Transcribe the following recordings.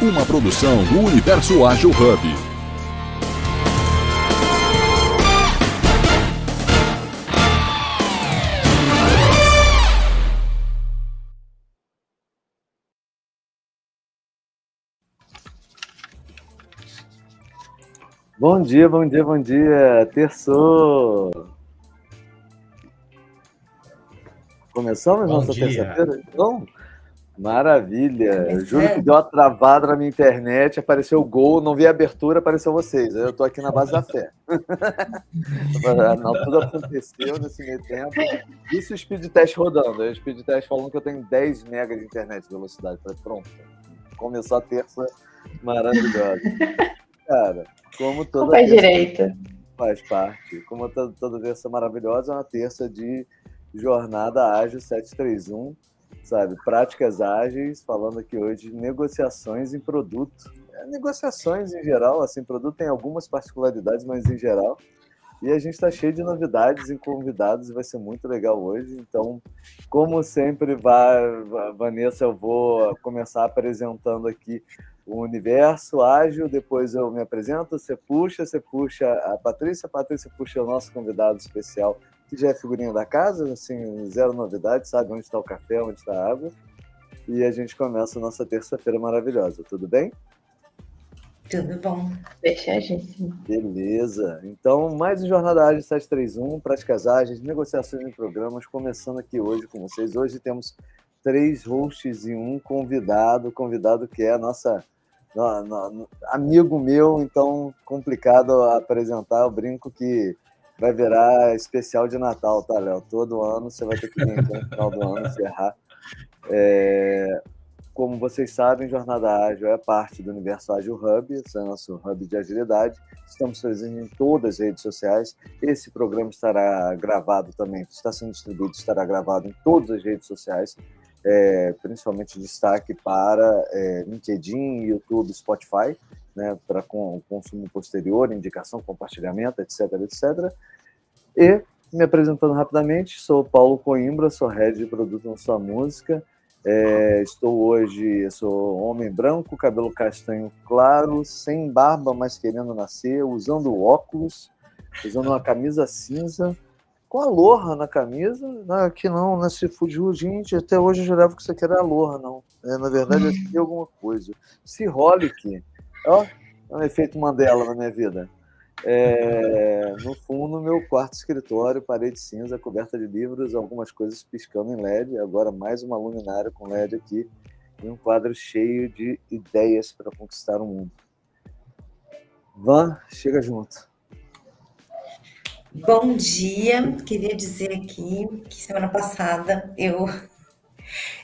uma produção do Universo Ágil Hub. Bom dia, bom dia, bom dia. Terçou. Começamos bom nossa terça-feira? Então, maravilha. Eu juro que deu uma travada na minha internet, apareceu o gol, não vi a abertura, apareceu vocês. Eu estou aqui na base da fé. não, tudo aconteceu nesse meio tempo. Isso o speed test rodando. O speed test falando que eu tenho 10 megas de internet de velocidade. Falei, pronto. Começou a terça maravilhosa. Cara, como toda faz direito. Faz parte. Como toda, toda terça maravilhosa, é uma terça de jornada ágil 731, sabe? Práticas ágeis, falando aqui hoje de negociações em produto. É, negociações em geral, assim, produto tem algumas particularidades, mas em geral. E a gente está cheio de novidades e convidados vai ser muito legal hoje. Então, como sempre, Vanessa, eu vou começar apresentando aqui o universo ágil, depois eu me apresento, você puxa, você puxa a Patrícia, a Patrícia puxa o nosso convidado especial, que já é figurinha da casa, assim, zero novidade, sabe onde está o café, onde está a água. E a gente começa a nossa terça-feira maravilhosa, tudo bem? Tudo bom, fechadíssimo. Beleza. Então, mais um Jornada Ágil 731, práticas ágeis, negociações em programas, começando aqui hoje com vocês. Hoje temos três hosts e um convidado, convidado que é a nossa no, no, amigo meu, então complicado apresentar. Eu brinco que vai virar especial de Natal, tá, Léo? Todo ano você vai ter que vir no final do ano encerrar. É, como vocês sabem, Jornada Ágil é parte do Universo Ágil Hub, esse é nosso hub de agilidade. Estamos presentes em todas as redes sociais. Esse programa estará gravado também, está sendo distribuído, estará gravado em todas as redes sociais é, principalmente destaque para é, LinkedIn, YouTube, Spotify, né, para com, consumo posterior, indicação, compartilhamento, etc, etc. E, me apresentando rapidamente, sou Paulo Coimbra, sou head de produto na sua música. É, estou hoje, sou homem branco, cabelo castanho claro, sem barba, mas querendo nascer, usando óculos, usando uma camisa cinza, com aloha na camisa, né, que não, né, se fugiu, gente, até hoje eu jurava que isso aqui era aloha, não. É, na verdade, eu aqui alguma coisa. Siholic, ó, é um efeito Mandela na minha vida. É, no fundo, meu quarto escritório, parede cinza, coberta de livros, algumas coisas piscando em LED, agora mais uma luminária com LED aqui, e um quadro cheio de ideias para conquistar o mundo. Van, chega junto. Bom dia, queria dizer aqui que semana passada eu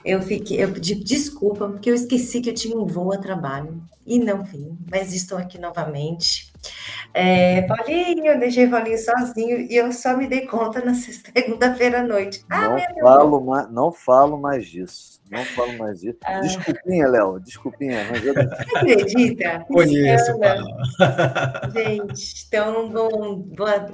eu fiquei, eu pedi desculpa porque eu esqueci que eu tinha um voo a trabalho e não vim, mas estou aqui novamente. É, Paulinho, eu deixei Paulinho sozinho e eu só me dei conta na segunda-feira à noite. Ah, não, falo mais, não falo mais disso. Não falo mais disso. Ah. Desculpinha, Léo. Desculpinha. Mas eu... Você acredita? Conheço, Gente, então, bom,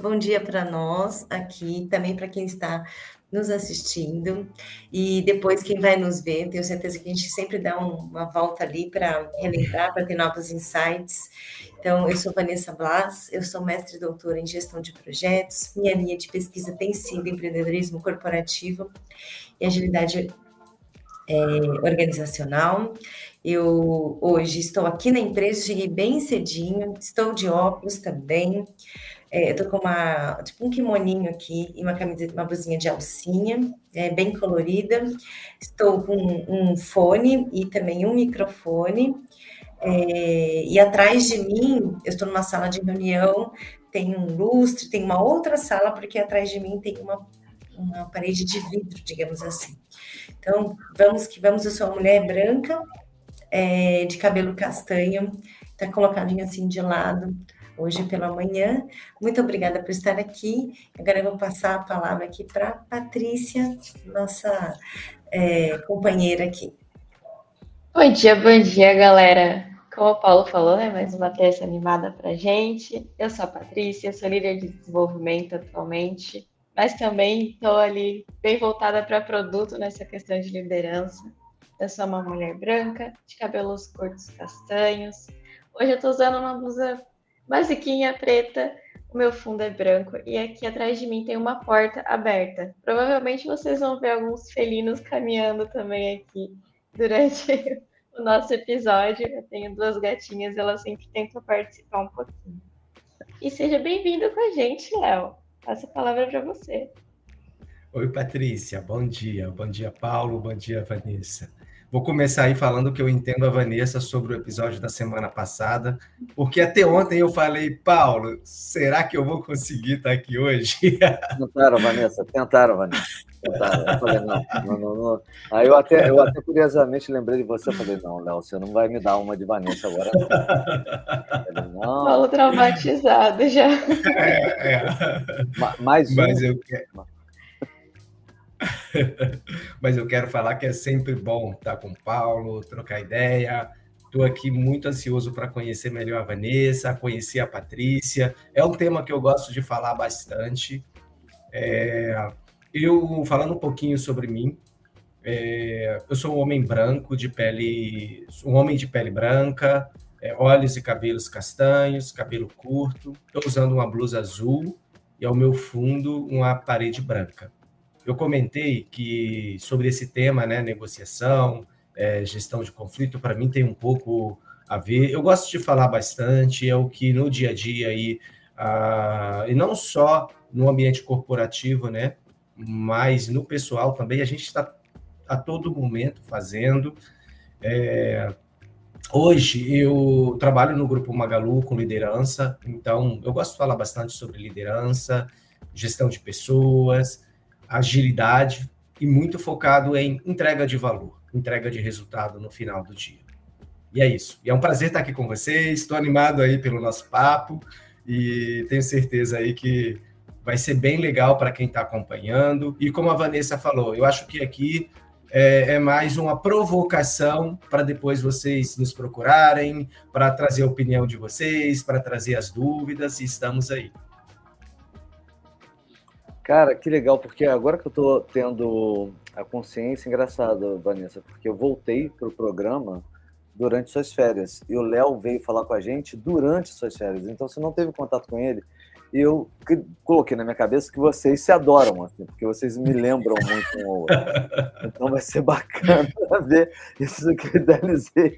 bom dia para nós aqui, também para quem está nos assistindo e depois quem vai nos ver, tenho certeza que a gente sempre dá um, uma volta ali para relembrar, para ter novos insights. Então, eu sou Vanessa Blas, eu sou mestre e doutora em gestão de projetos. Minha linha de pesquisa tem sido empreendedorismo corporativo e agilidade é, organizacional. Eu hoje estou aqui na empresa, cheguei bem cedinho, estou de óculos também. É, eu tô com uma, tipo um kimoninho aqui e uma camiseta, uma blusinha de alcinha, é, bem colorida. Estou com um fone e também um microfone. É, e atrás de mim, eu estou numa sala de reunião, tem um lustre, tem uma outra sala, porque atrás de mim tem uma, uma parede de vidro, digamos assim. Então, vamos que vamos, eu sou uma mulher branca, é, de cabelo castanho, tá colocadinho assim de lado, hoje pela manhã. Muito obrigada por estar aqui. Agora eu vou passar a palavra aqui para Patrícia, nossa é, companheira aqui. Bom dia, bom dia, galera. Como o Paulo falou, né, mais uma terça animada para gente. Eu sou a Patrícia, sou líder de desenvolvimento atualmente, mas também estou ali bem voltada para produto nessa questão de liderança. Eu sou uma mulher branca, de cabelos curtos castanhos. Hoje eu tô usando uma blusa basiquinha preta, o meu fundo é branco e aqui atrás de mim tem uma porta aberta. Provavelmente vocês vão ver alguns felinos caminhando também aqui durante o nosso episódio. Eu tenho duas gatinhas, elas sempre tentam participar um pouquinho. E seja bem-vindo com a gente, Léo. Passo a palavra para você. Oi, Patrícia. Bom dia. Bom dia, Paulo. Bom dia, Vanessa. Vou começar aí falando que eu entendo a Vanessa sobre o episódio da semana passada, porque até ontem eu falei, Paulo, será que eu vou conseguir estar aqui hoje? Tentaram, Vanessa, tentaram, Vanessa. Tentaram. Eu falei, não, não, não, não. Aí eu até, eu até curiosamente lembrei de você, eu falei, não, Léo, você não vai me dar uma de Vanessa agora. Não. Falei, não. Paulo traumatizado já. É, é. Mais um. Mas eu quero. Mas eu quero falar que é sempre bom estar com o Paulo, trocar ideia. Estou aqui muito ansioso para conhecer melhor a Vanessa, conhecer a Patrícia. É um tema que eu gosto de falar bastante. É... Eu, falando um pouquinho sobre mim, é... eu sou um homem branco, de pele, um homem de pele branca, é, olhos e cabelos castanhos, cabelo curto. Estou usando uma blusa azul e ao meu fundo uma parede branca. Eu comentei que sobre esse tema, né, negociação, é, gestão de conflito, para mim tem um pouco a ver. Eu gosto de falar bastante, é o que no dia a dia aí, ah, e não só no ambiente corporativo, né, mas no pessoal também, a gente está a todo momento fazendo. É, hoje eu trabalho no Grupo Magalu com liderança, então eu gosto de falar bastante sobre liderança, gestão de pessoas, agilidade e muito focado em entrega de valor, entrega de resultado no final do dia. E é isso. E é um prazer estar aqui com vocês. Estou animado aí pelo nosso papo e tenho certeza aí que vai ser bem legal para quem está acompanhando. E como a Vanessa falou, eu acho que aqui é, é mais uma provocação para depois vocês nos procurarem, para trazer a opinião de vocês, para trazer as dúvidas, e estamos aí. Cara, que legal, porque agora que eu tô tendo a consciência, engraçado, Vanessa, porque eu voltei pro programa durante suas férias e o Léo veio falar com a gente durante suas férias. Então você não teve contato com ele. Eu coloquei na minha cabeça que vocês se adoram, assim, porque vocês me lembram muito um ao outro. Então vai ser bacana ver isso que eu idealizei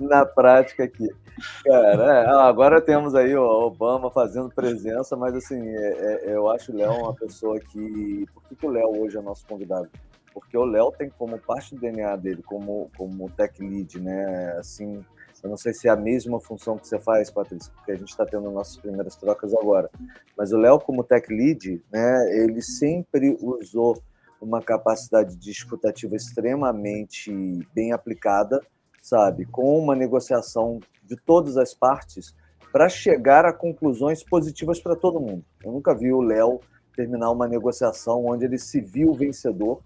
na prática aqui. Cara, é, agora temos aí o Obama fazendo presença, mas assim, é, é, eu acho o Léo uma pessoa que. Por que, que o Léo hoje é nosso convidado? Porque o Léo tem como parte do DNA dele, como, como tech lead, né? Assim, eu não sei se é a mesma função que você faz, Patrícia, porque a gente está tendo nossas primeiras trocas agora. Mas o Léo, como tech lead, né, ele sempre usou uma capacidade de escutativa extremamente bem aplicada, sabe, com uma negociação de todas as partes para chegar a conclusões positivas para todo mundo. Eu nunca vi o Léo terminar uma negociação onde ele se viu vencedor.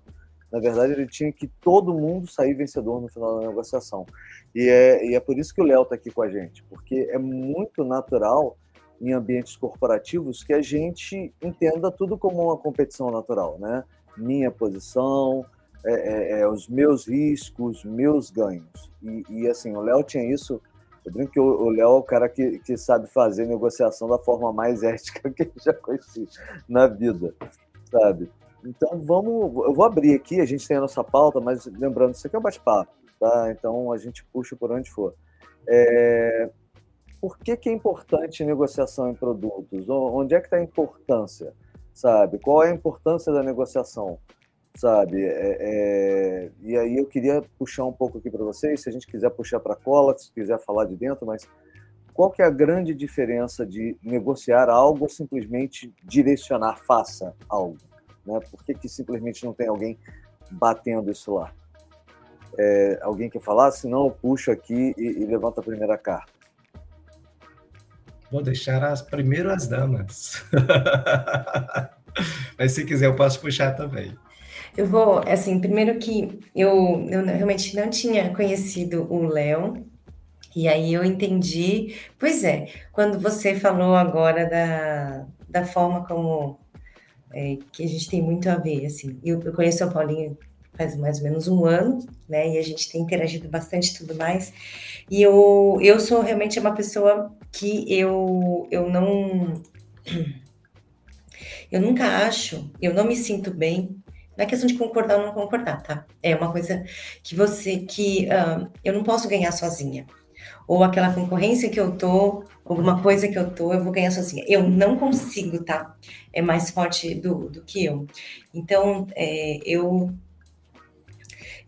Na verdade, ele tinha que todo mundo sair vencedor no final da negociação. E é, e é por isso que o Léo está aqui com a gente, porque é muito natural em ambientes corporativos que a gente entenda tudo como uma competição natural, né? Minha posição, é, é, é, os meus riscos, meus ganhos. E, e assim, o Léo tinha isso eu brinco que o Léo é o cara que, que sabe fazer negociação da forma mais ética que eu já conheci na vida, sabe? Então vamos, eu vou abrir aqui, a gente tem a nossa pauta, mas lembrando, isso aqui é um bate-papo, tá? Então a gente puxa por onde for. É... Por que, que é importante negociação em produtos? Onde é que está a importância, sabe? Qual é a importância da negociação? sabe? É, é... E aí eu queria puxar um pouco aqui para vocês, se a gente quiser puxar para a cola, se quiser falar de dentro, mas qual que é a grande diferença de negociar algo ou simplesmente direcionar, faça algo? Né? Por que, que simplesmente não tem alguém batendo isso lá? É, alguém quer falar? Se não, eu puxo aqui e, e levanto a primeira carta. Vou deixar as primeiras damas. Mas se quiser, eu posso puxar também. Eu vou, assim, primeiro que eu, eu realmente não tinha conhecido o Léo, e aí eu entendi. Pois é, quando você falou agora da, da forma como é, que a gente tem muito a ver, assim. Eu, eu conheço o Paulinho faz mais ou menos um ano, né? E a gente tem interagido bastante e tudo mais. E eu, eu sou realmente uma pessoa que eu, eu não. Eu nunca acho, eu não me sinto bem. Não é questão de concordar ou não concordar, tá? É uma coisa que você, que uh, eu não posso ganhar sozinha. Ou aquela concorrência que eu tô, alguma coisa que eu tô, eu vou ganhar sozinha. Eu não consigo, tá? É mais forte do, do que eu. Então, é, eu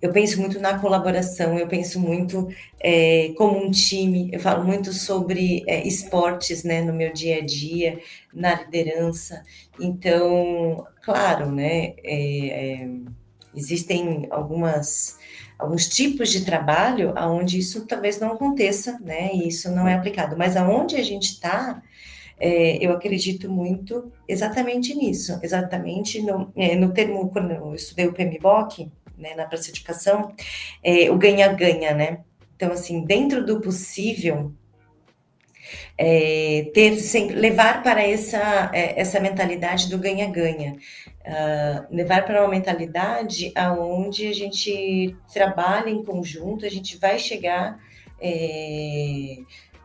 eu penso muito na colaboração, eu penso muito é, como um time, eu falo muito sobre é, esportes né, no meu dia a dia, na liderança. Então, claro, né, é, é existem algumas alguns tipos de trabalho aonde isso talvez não aconteça, né? E isso não é aplicado. Mas aonde a gente está, é, eu acredito muito exatamente nisso, exatamente no, é, no termo, quando eu estudei o PMBOK, né, na precificação, é, o ganha-ganha, né? Então, assim, dentro do possível, é, ter sempre, levar para essa, é, essa mentalidade do ganha-ganha, uh, levar para uma mentalidade aonde a gente trabalha em conjunto, a gente vai chegar é,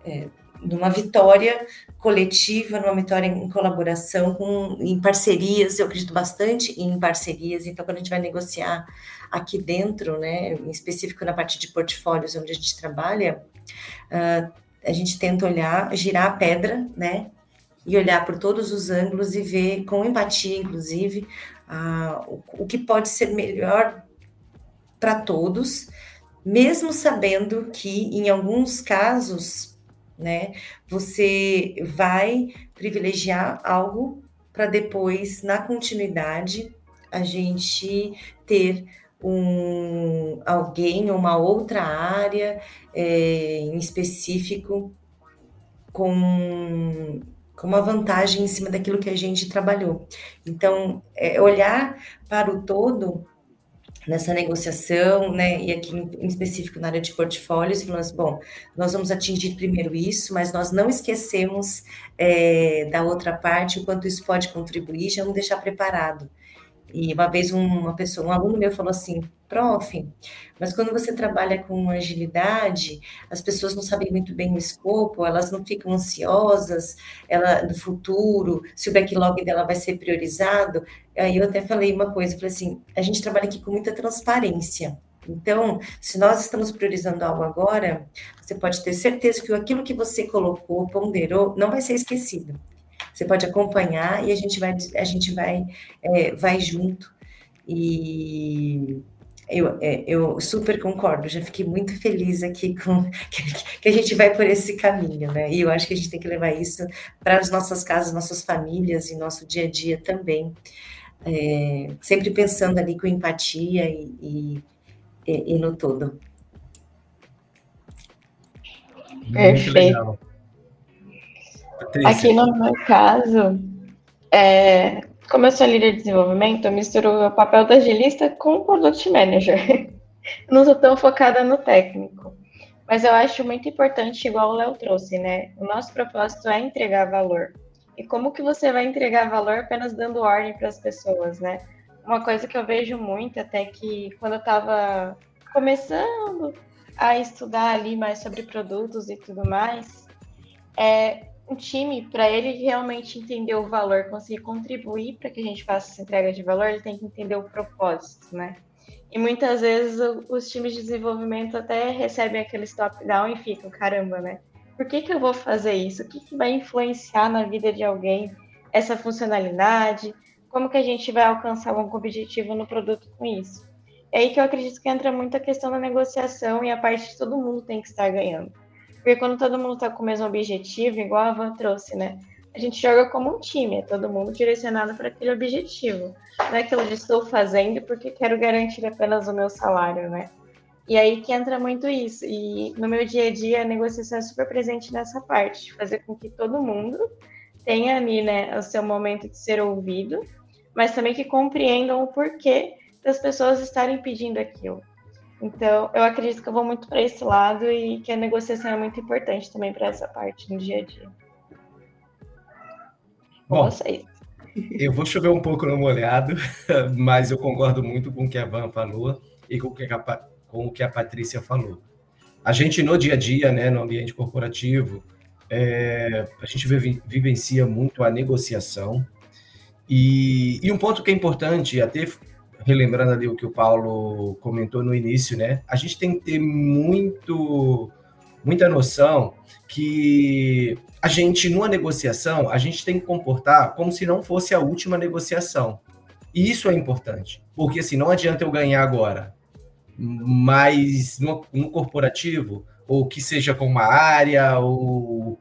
é, numa vitória coletiva, numa vitória em colaboração, com, em parcerias, eu acredito bastante em parcerias, então quando a gente vai negociar aqui dentro, né, em específico na parte de portfólios onde a gente trabalha, uh, a gente tenta olhar, girar a pedra, né, e olhar por todos os ângulos e ver com empatia, inclusive, uh, o, o que pode ser melhor para todos, mesmo sabendo que em alguns casos, né, você vai privilegiar algo para depois, na continuidade, a gente ter um, alguém, uma outra área é, em específico com, com uma vantagem em cima daquilo que a gente trabalhou. Então, é olhar para o todo nessa negociação, né, e aqui em, específico na área de portfólios, falando assim, bom, nós vamos atingir primeiro isso, mas nós não esquecemos é, da outra parte, o quanto isso pode contribuir, já vamos deixar preparado. E uma vez uma pessoa, um aluno meu falou assim, prof, mas quando você trabalha com agilidade, as pessoas não sabem muito bem o escopo, elas não ficam ansiosas, ela no futuro, se o backlog dela vai ser priorizado. Aí eu até falei uma coisa, falei assim, a gente trabalha aqui com muita transparência. Então, se nós estamos priorizando algo agora, você pode ter certeza que aquilo que você colocou, ponderou, não vai ser esquecido. Você pode acompanhar e a gente vai, a gente vai, é, vai junto. E eu, é, eu super concordo, já fiquei muito feliz aqui com que, a gente vai por esse caminho, né? E eu acho que a gente tem que levar isso para as nossas casas, nossas famílias e nosso dia a dia também. É, sempre pensando ali com empatia e, e, e no todo. Perfeito. Patrícia. Aqui no meu caso, é, como eu sou líder de desenvolvimento, eu misturo o papel da agilista com o product manager. Não sou tão focada no técnico. Mas eu acho muito importante, igual o Léo trouxe, né? O nosso propósito é entregar valor. E como que você vai entregar valor apenas dando ordem para as pessoas, né? Uma coisa que eu vejo muito, até que quando eu estava começando a estudar ali mais sobre produtos e tudo mais, é um time, para ele realmente entender o valor, conseguir contribuir para que a gente faça essa entrega de valor, ele tem que entender o propósito, né? E muitas vezes os times de desenvolvimento até recebem aquele top-down e ficam, caramba, né? Por que, que eu vou fazer isso? O que, que vai influenciar na vida de alguém essa funcionalidade? Como que a gente vai alcançar algum objetivo no produto com isso? É aí que eu acredito que entra muito a questão da negociação e a parte de todo mundo tem que estar ganhando. Porque quando todo mundo está com o mesmo objetivo, igual a Van trouxe, né? A gente joga como um time, é todo mundo direcionado para aquele objetivo. Não é aquilo de estou fazendo porque quero garantir apenas o meu salário, né? E aí que entra muito isso. E no meu dia a dia, a negociação é super presente nessa parte, de fazer com que todo mundo tenha ali, né, o seu momento de ser ouvido, mas também que compreendam o porquê das pessoas estarem pedindo aquilo. Então, eu acredito que eu vou muito para esse lado e que a negociação é muito importante também para essa parte no dia a dia. Bom, vocês. Eu vou chover um pouco no molhado, mas eu concordo muito com o que a Van falou e com o que a, com o que a Patrícia falou. A gente, no dia a dia, né, no ambiente corporativo, é, a gente vivencia muito a negociação. E, e, um ponto que é importante, até relembrando ali o que o Paulo comentou no início, né? A gente tem que ter muito, muita noção que a gente, numa negociação, a gente tem que comportar como se não fosse a última negociação. E isso é importante, porque assim, não adianta eu ganhar agora, mas no, no corporativo, ou que seja com uma área, ou,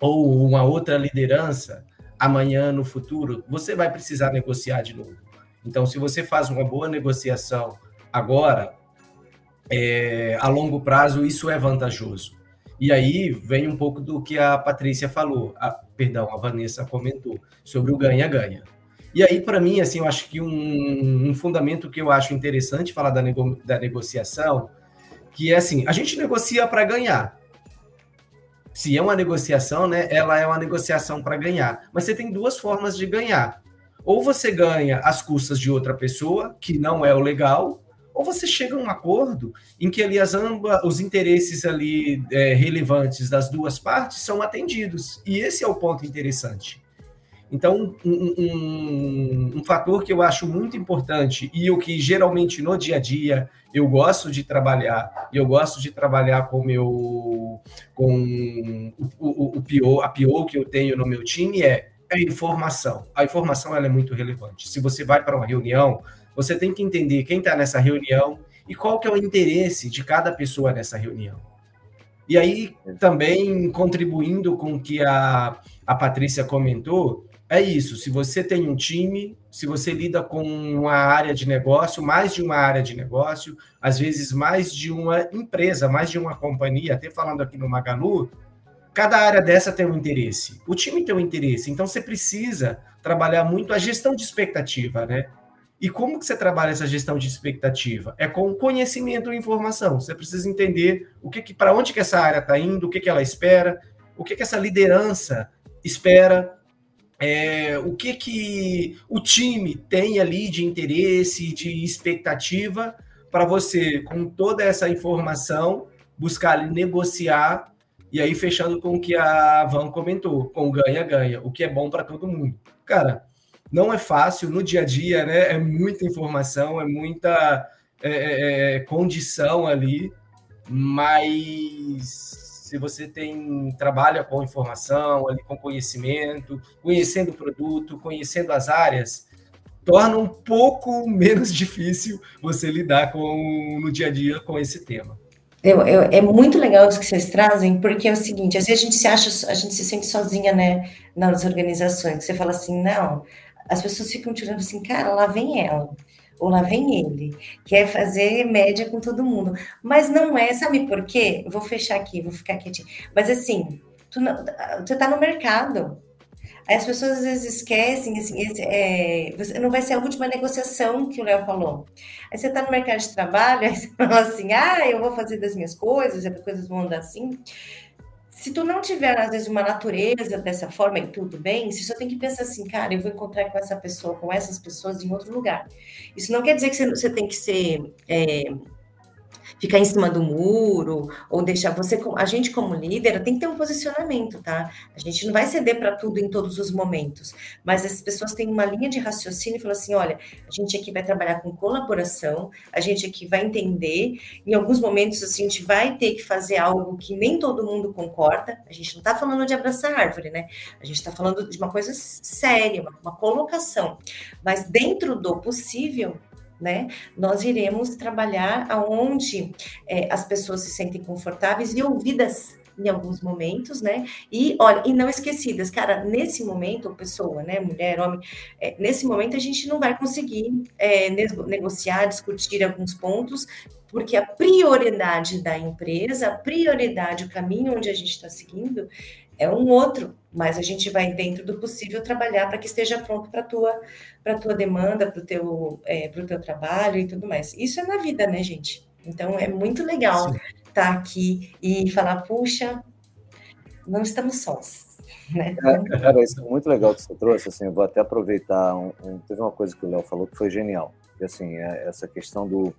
ou uma outra liderança, amanhã, no futuro, você vai precisar negociar de novo. Então, se você faz uma boa negociação agora, é, a longo prazo, isso é vantajoso. E aí vem um pouco do que a Patrícia falou, a, perdão, a Vanessa comentou, sobre o ganha-ganha. E aí, para mim, assim, eu acho que um, um, fundamento que eu acho interessante falar da, nego, da negociação, que é assim, a gente negocia para ganhar. Se é uma negociação, né, ela é uma negociação para ganhar. Mas você tem duas formas de ganhar. Ou você ganha às custas de outra pessoa, que não é o legal, ou você chega a um acordo em que ali as ambas, os interesses ali é, relevantes das duas partes são atendidos. E esse é o ponto interessante. Então, um, um, um, fator que eu acho muito importante e o que geralmente no dia a dia eu gosto de trabalhar, e eu gosto de trabalhar com meu com o, o, o PO, a PO que eu tenho no meu time é a informação. A informação ela é muito relevante. Se você vai para uma reunião, você tem que entender quem está nessa reunião e qual que é o interesse de cada pessoa nessa reunião. E aí, também contribuindo com o que a, a Patrícia comentou, é isso. Se você tem um time, se você lida com uma área de negócio, mais de uma área de negócio, às vezes mais de uma empresa, mais de uma companhia, até falando aqui no Magalu, cada área dessa tem um interesse. O time tem um interesse. Então, você precisa trabalhar muito a gestão de expectativa, né? E como que você trabalha essa gestão de expectativa? É com conhecimento e informação. Você precisa entender o que, que para onde que essa área está indo, o que, que ela espera, o que, que essa liderança espera, é, o que, que o time tem ali de interesse, de expectativa, para você, com toda essa informação, buscar negociar, e aí fechando com o que a Van comentou, com ganha-ganha, o que é bom para todo mundo. Cara, não é fácil no dia a dia, né? É muita informação, é muita é, é, é, condição ali, mas se você tem trabalha com informação, ali com conhecimento, conhecendo o produto, conhecendo as áreas, torna um pouco menos difícil você lidar com no dia a dia com esse tema. Eu, eu, é muito legal isso que vocês trazem, porque é o seguinte, às vezes a gente se acha, a gente se sente sozinha, né, nas organizações. Você fala assim, não, as pessoas ficam tirando assim, cara, lá vem ela, ou lá vem ele, quer fazer média com todo mundo. Mas não é, sabe por quê? Vou fechar aqui, vou ficar quietinho. Mas assim, tu não, você tá no mercado. As pessoas às vezes esquecem, assim, esse, é, você, não vai ser a última negociação que o Léo falou. Aí você está no mercado de trabalho, aí você fala assim, ah, eu vou fazer das minhas coisas, as coisas vão andar assim se tu não tiver, às vezes, uma natureza dessa forma e tudo bem, você só tem que pensar assim, cara, eu vou encontrar com essa pessoa, com essas pessoas em outro lugar. Isso não quer dizer que você, você tem que ser é, ficar em cima do muro ou deixar você a gente como líder tem que ter um posicionamento, tá? A gente não vai ceder para tudo em todos os momentos, mas as pessoas têm uma linha de raciocínio e falam assim, olha, a gente aqui vai trabalhar com colaboração, a gente aqui vai entender, em alguns momentos assim, a gente vai ter que fazer algo que nem todo mundo concorda. A gente não está falando de abraçar árvore, né? A gente está falando de uma coisa séria, uma, uma colocação. Mas dentro do possível, né? Nós iremos trabalhar aonde é, as pessoas se sentem confortáveis e ouvidas em alguns momentos, né? E olha, e não esquecidas, cara, nesse momento, pessoa, né, mulher, homem, é, nesse momento a gente não vai conseguir é, negociar, discutir alguns pontos, porque a prioridade da empresa, a prioridade, o caminho onde a gente está seguindo é um outro, mas a gente vai dentro do possível trabalhar para que esteja pronto para tua para tua demanda, para o teu é, para o teu trabalho e tudo mais. Isso é na vida, né, gente? Então é muito legal estar tá aqui e falar, puxa, não estamos sós. Né? É, cara, isso é muito legal que você trouxe. Assim, eu vou até aproveitar. Um, um, teve uma coisa que o Léo falou que foi genial. Que, assim, é essa questão do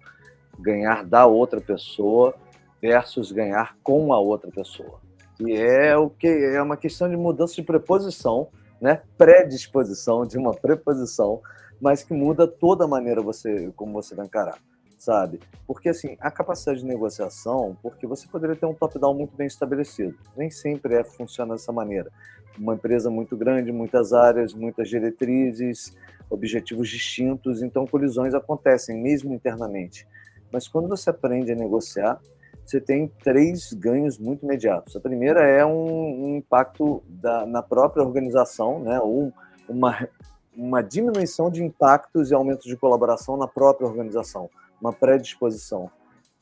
ganhar da outra pessoa versus ganhar com a outra pessoa. Que é o que é uma questão de mudança de preposição, né? Predisposição de uma preposição, mas que muda toda a maneira você como você vai encarar sabe? Porque, assim, a capacidade de negociação, porque você poderia ter um top-down muito bem estabelecido. Nem sempre é, funciona dessa maneira. Uma empresa muito grande, muitas áreas, muitas diretrizes, objetivos distintos, então colisões acontecem, mesmo internamente. Mas quando você aprende a negociar, você tem três ganhos muito imediatos. A primeira é um, um impacto da, na própria organização, né? ou uma, uma diminuição de impactos e aumento de colaboração na própria organização uma predisposição.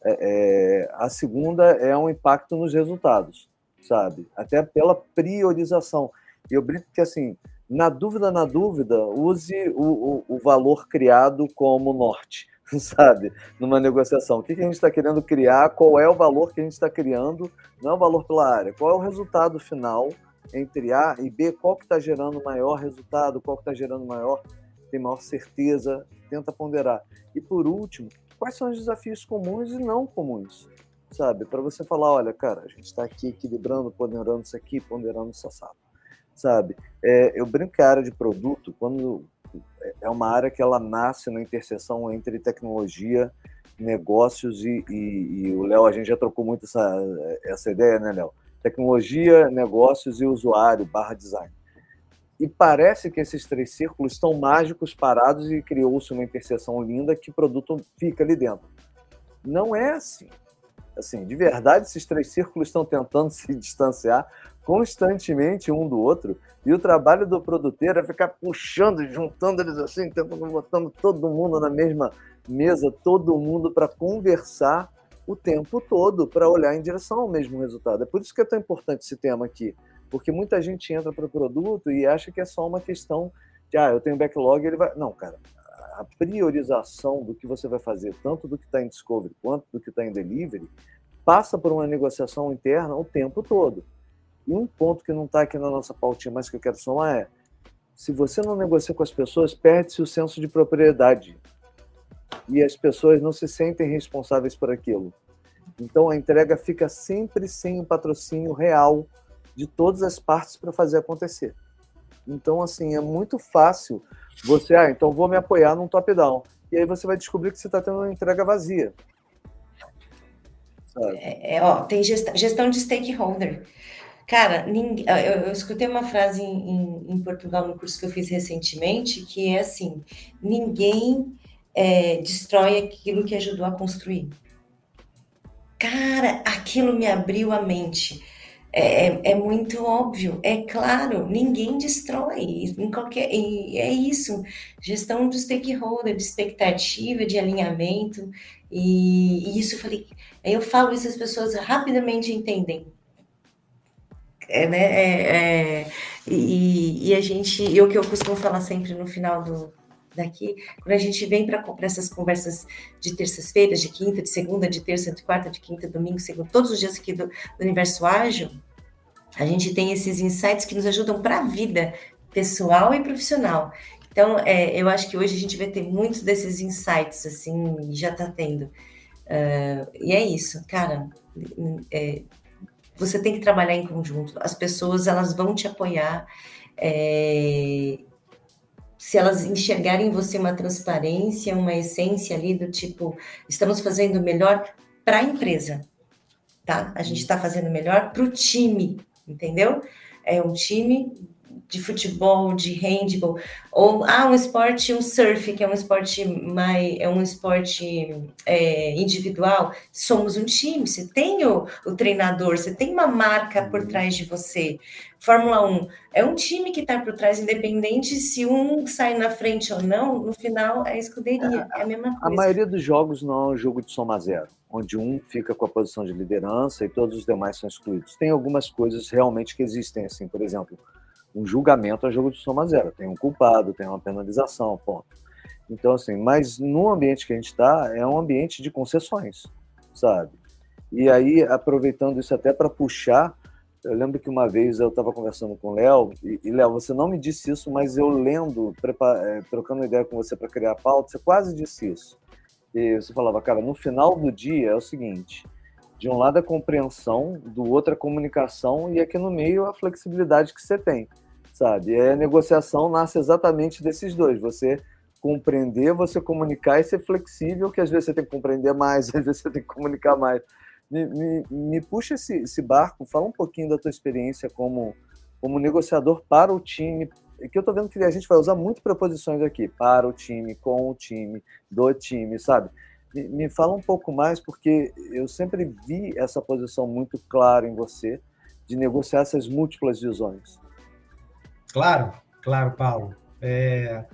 É, é, a segunda é um impacto nos resultados, sabe? Até pela priorização. E eu brinco que, assim, na dúvida, na dúvida, use o, o, o valor criado como norte, sabe? Numa negociação. O que, que a gente está querendo criar? Qual é o valor que a gente está criando? Não é o valor pela área. Qual é o resultado final entre A e B? Qual que está gerando maior resultado? Qual que está gerando maior? Tem maior certeza? Tenta ponderar. E por último, quais são os desafios comuns e não comuns, sabe? Para você falar, olha, cara, a gente está aqui equilibrando, ponderando isso aqui, ponderando isso assado, sabe? É, eu brinco que a área de produto, quando é uma área que ela nasce na interseção entre tecnologia, negócios e, e, e o Léo, a gente já trocou muito essa, essa ideia, né, Léo? Tecnologia, negócios e usuário barra design. E parece que esses três círculos estão mágicos, parados, e criou-se uma interseção linda que produto fica ali dentro. Não é assim. Assim, de verdade, esses três círculos estão tentando se distanciar constantemente um do outro, e o trabalho do produtor é ficar puxando, juntando eles assim, tentando botando todo mundo na mesma mesa, todo mundo para conversar o tempo todo, para olhar em direção ao mesmo resultado. É por isso que é tão importante esse tema aqui porque muita gente entra para o produto e acha que é só uma questão de, ah, eu tenho backlog, ele vai. Não, cara, a priorização do que você vai fazer, tanto do que está em discovery quanto do que está em delivery, passa por uma negociação interna o tempo todo. E um ponto que não está aqui na nossa pautinha, mas que eu quero somar é: se você não negocia com as pessoas, perde-se o senso de propriedade. E as pessoas não se sentem responsáveis por aquilo. Então a entrega fica sempre sem o patrocínio real de todas as partes para fazer acontecer. Então, assim, é muito fácil você, ah, então vou me apoiar num top-down. E aí você vai descobrir que você está tendo uma entrega vazia. É, é, ó, tem gestão, de stakeholder. Cara, ninguém, eu, eu, escutei uma frase em, em, em, Portugal no curso que eu fiz recentemente, que é assim: ninguém é, destrói aquilo que ajudou a construir. Cara, aquilo me abriu a mente é, é, é muito óbvio, é claro, ninguém destrói em qualquer. É isso, gestão do stakeholder, de expectativa, de alinhamento, e, e isso eu falei, eu falo isso, as pessoas rapidamente entendem. É, né? É, é, e, e, a gente, e o que eu costumo falar sempre no final do, daqui, quando a gente vem para essas conversas de terças-feiras, de quinta, de segunda, de terça, de quarta, de quinta, domingo, segunda, todos os dias aqui do, do Universo Ágil, a gente tem esses insights que nos ajudam para a vida pessoal e profissional. Então, é, eu acho que hoje a gente vai ter muitos desses insights, assim, já está tendo. Uh, e é isso, cara. É, você tem que trabalhar em conjunto. As pessoas, elas vão te apoiar. É, se elas enxergarem em você uma transparência, uma essência ali do tipo, estamos fazendo o melhor para a empresa, tá? A gente está fazendo o melhor para o time, entendeu? É um time de futebol, de handball, ou ah, um esporte, um surf, que é um esporte mais, é um esporte é, individual, somos um time, você tem o, o, treinador, você tem uma marca por trás de você. Fórmula 1 é um time que está por trás, independente se um sai na frente ou não, no final é escuderia, é a mesma coisa. A maioria dos jogos não é um jogo de soma zero, onde um fica com a posição de liderança e todos os demais são excluídos. Tem algumas coisas realmente que existem, assim, por exemplo, um julgamento é jogo de soma zero. Tem um culpado, tem uma penalização, ponto. Então, assim, mas no ambiente que a gente está, é um ambiente de concessões, sabe? E aí, aproveitando isso até para puxar Eu lembro que uma vez eu estava conversando com o Léo, e, e Léo, você não me disse isso, mas eu lendo, é, trocando ideia com você para criar a pauta, você quase disse isso. E você falava, cara, no final do dia é o seguinte: de um lado a compreensão, do outro a comunicação, e aqui no meio a flexibilidade que você tem, sabe? E a negociação nasce exatamente desses dois. Você compreender, você comunicar e ser flexível, que às vezes você tem que compreender mais, às vezes você tem que comunicar mais me, me, me puxa esse, esse, barco, fala um pouquinho da tua experiência como, como negociador para o time, que eu tô vendo que a gente vai usar muito preposições aqui, para o time, com o time, do time, sabe? Me, fala um pouco mais, porque eu sempre vi essa posição muito clara em você, de negociar essas múltiplas visões. Claro, claro, Paulo. É,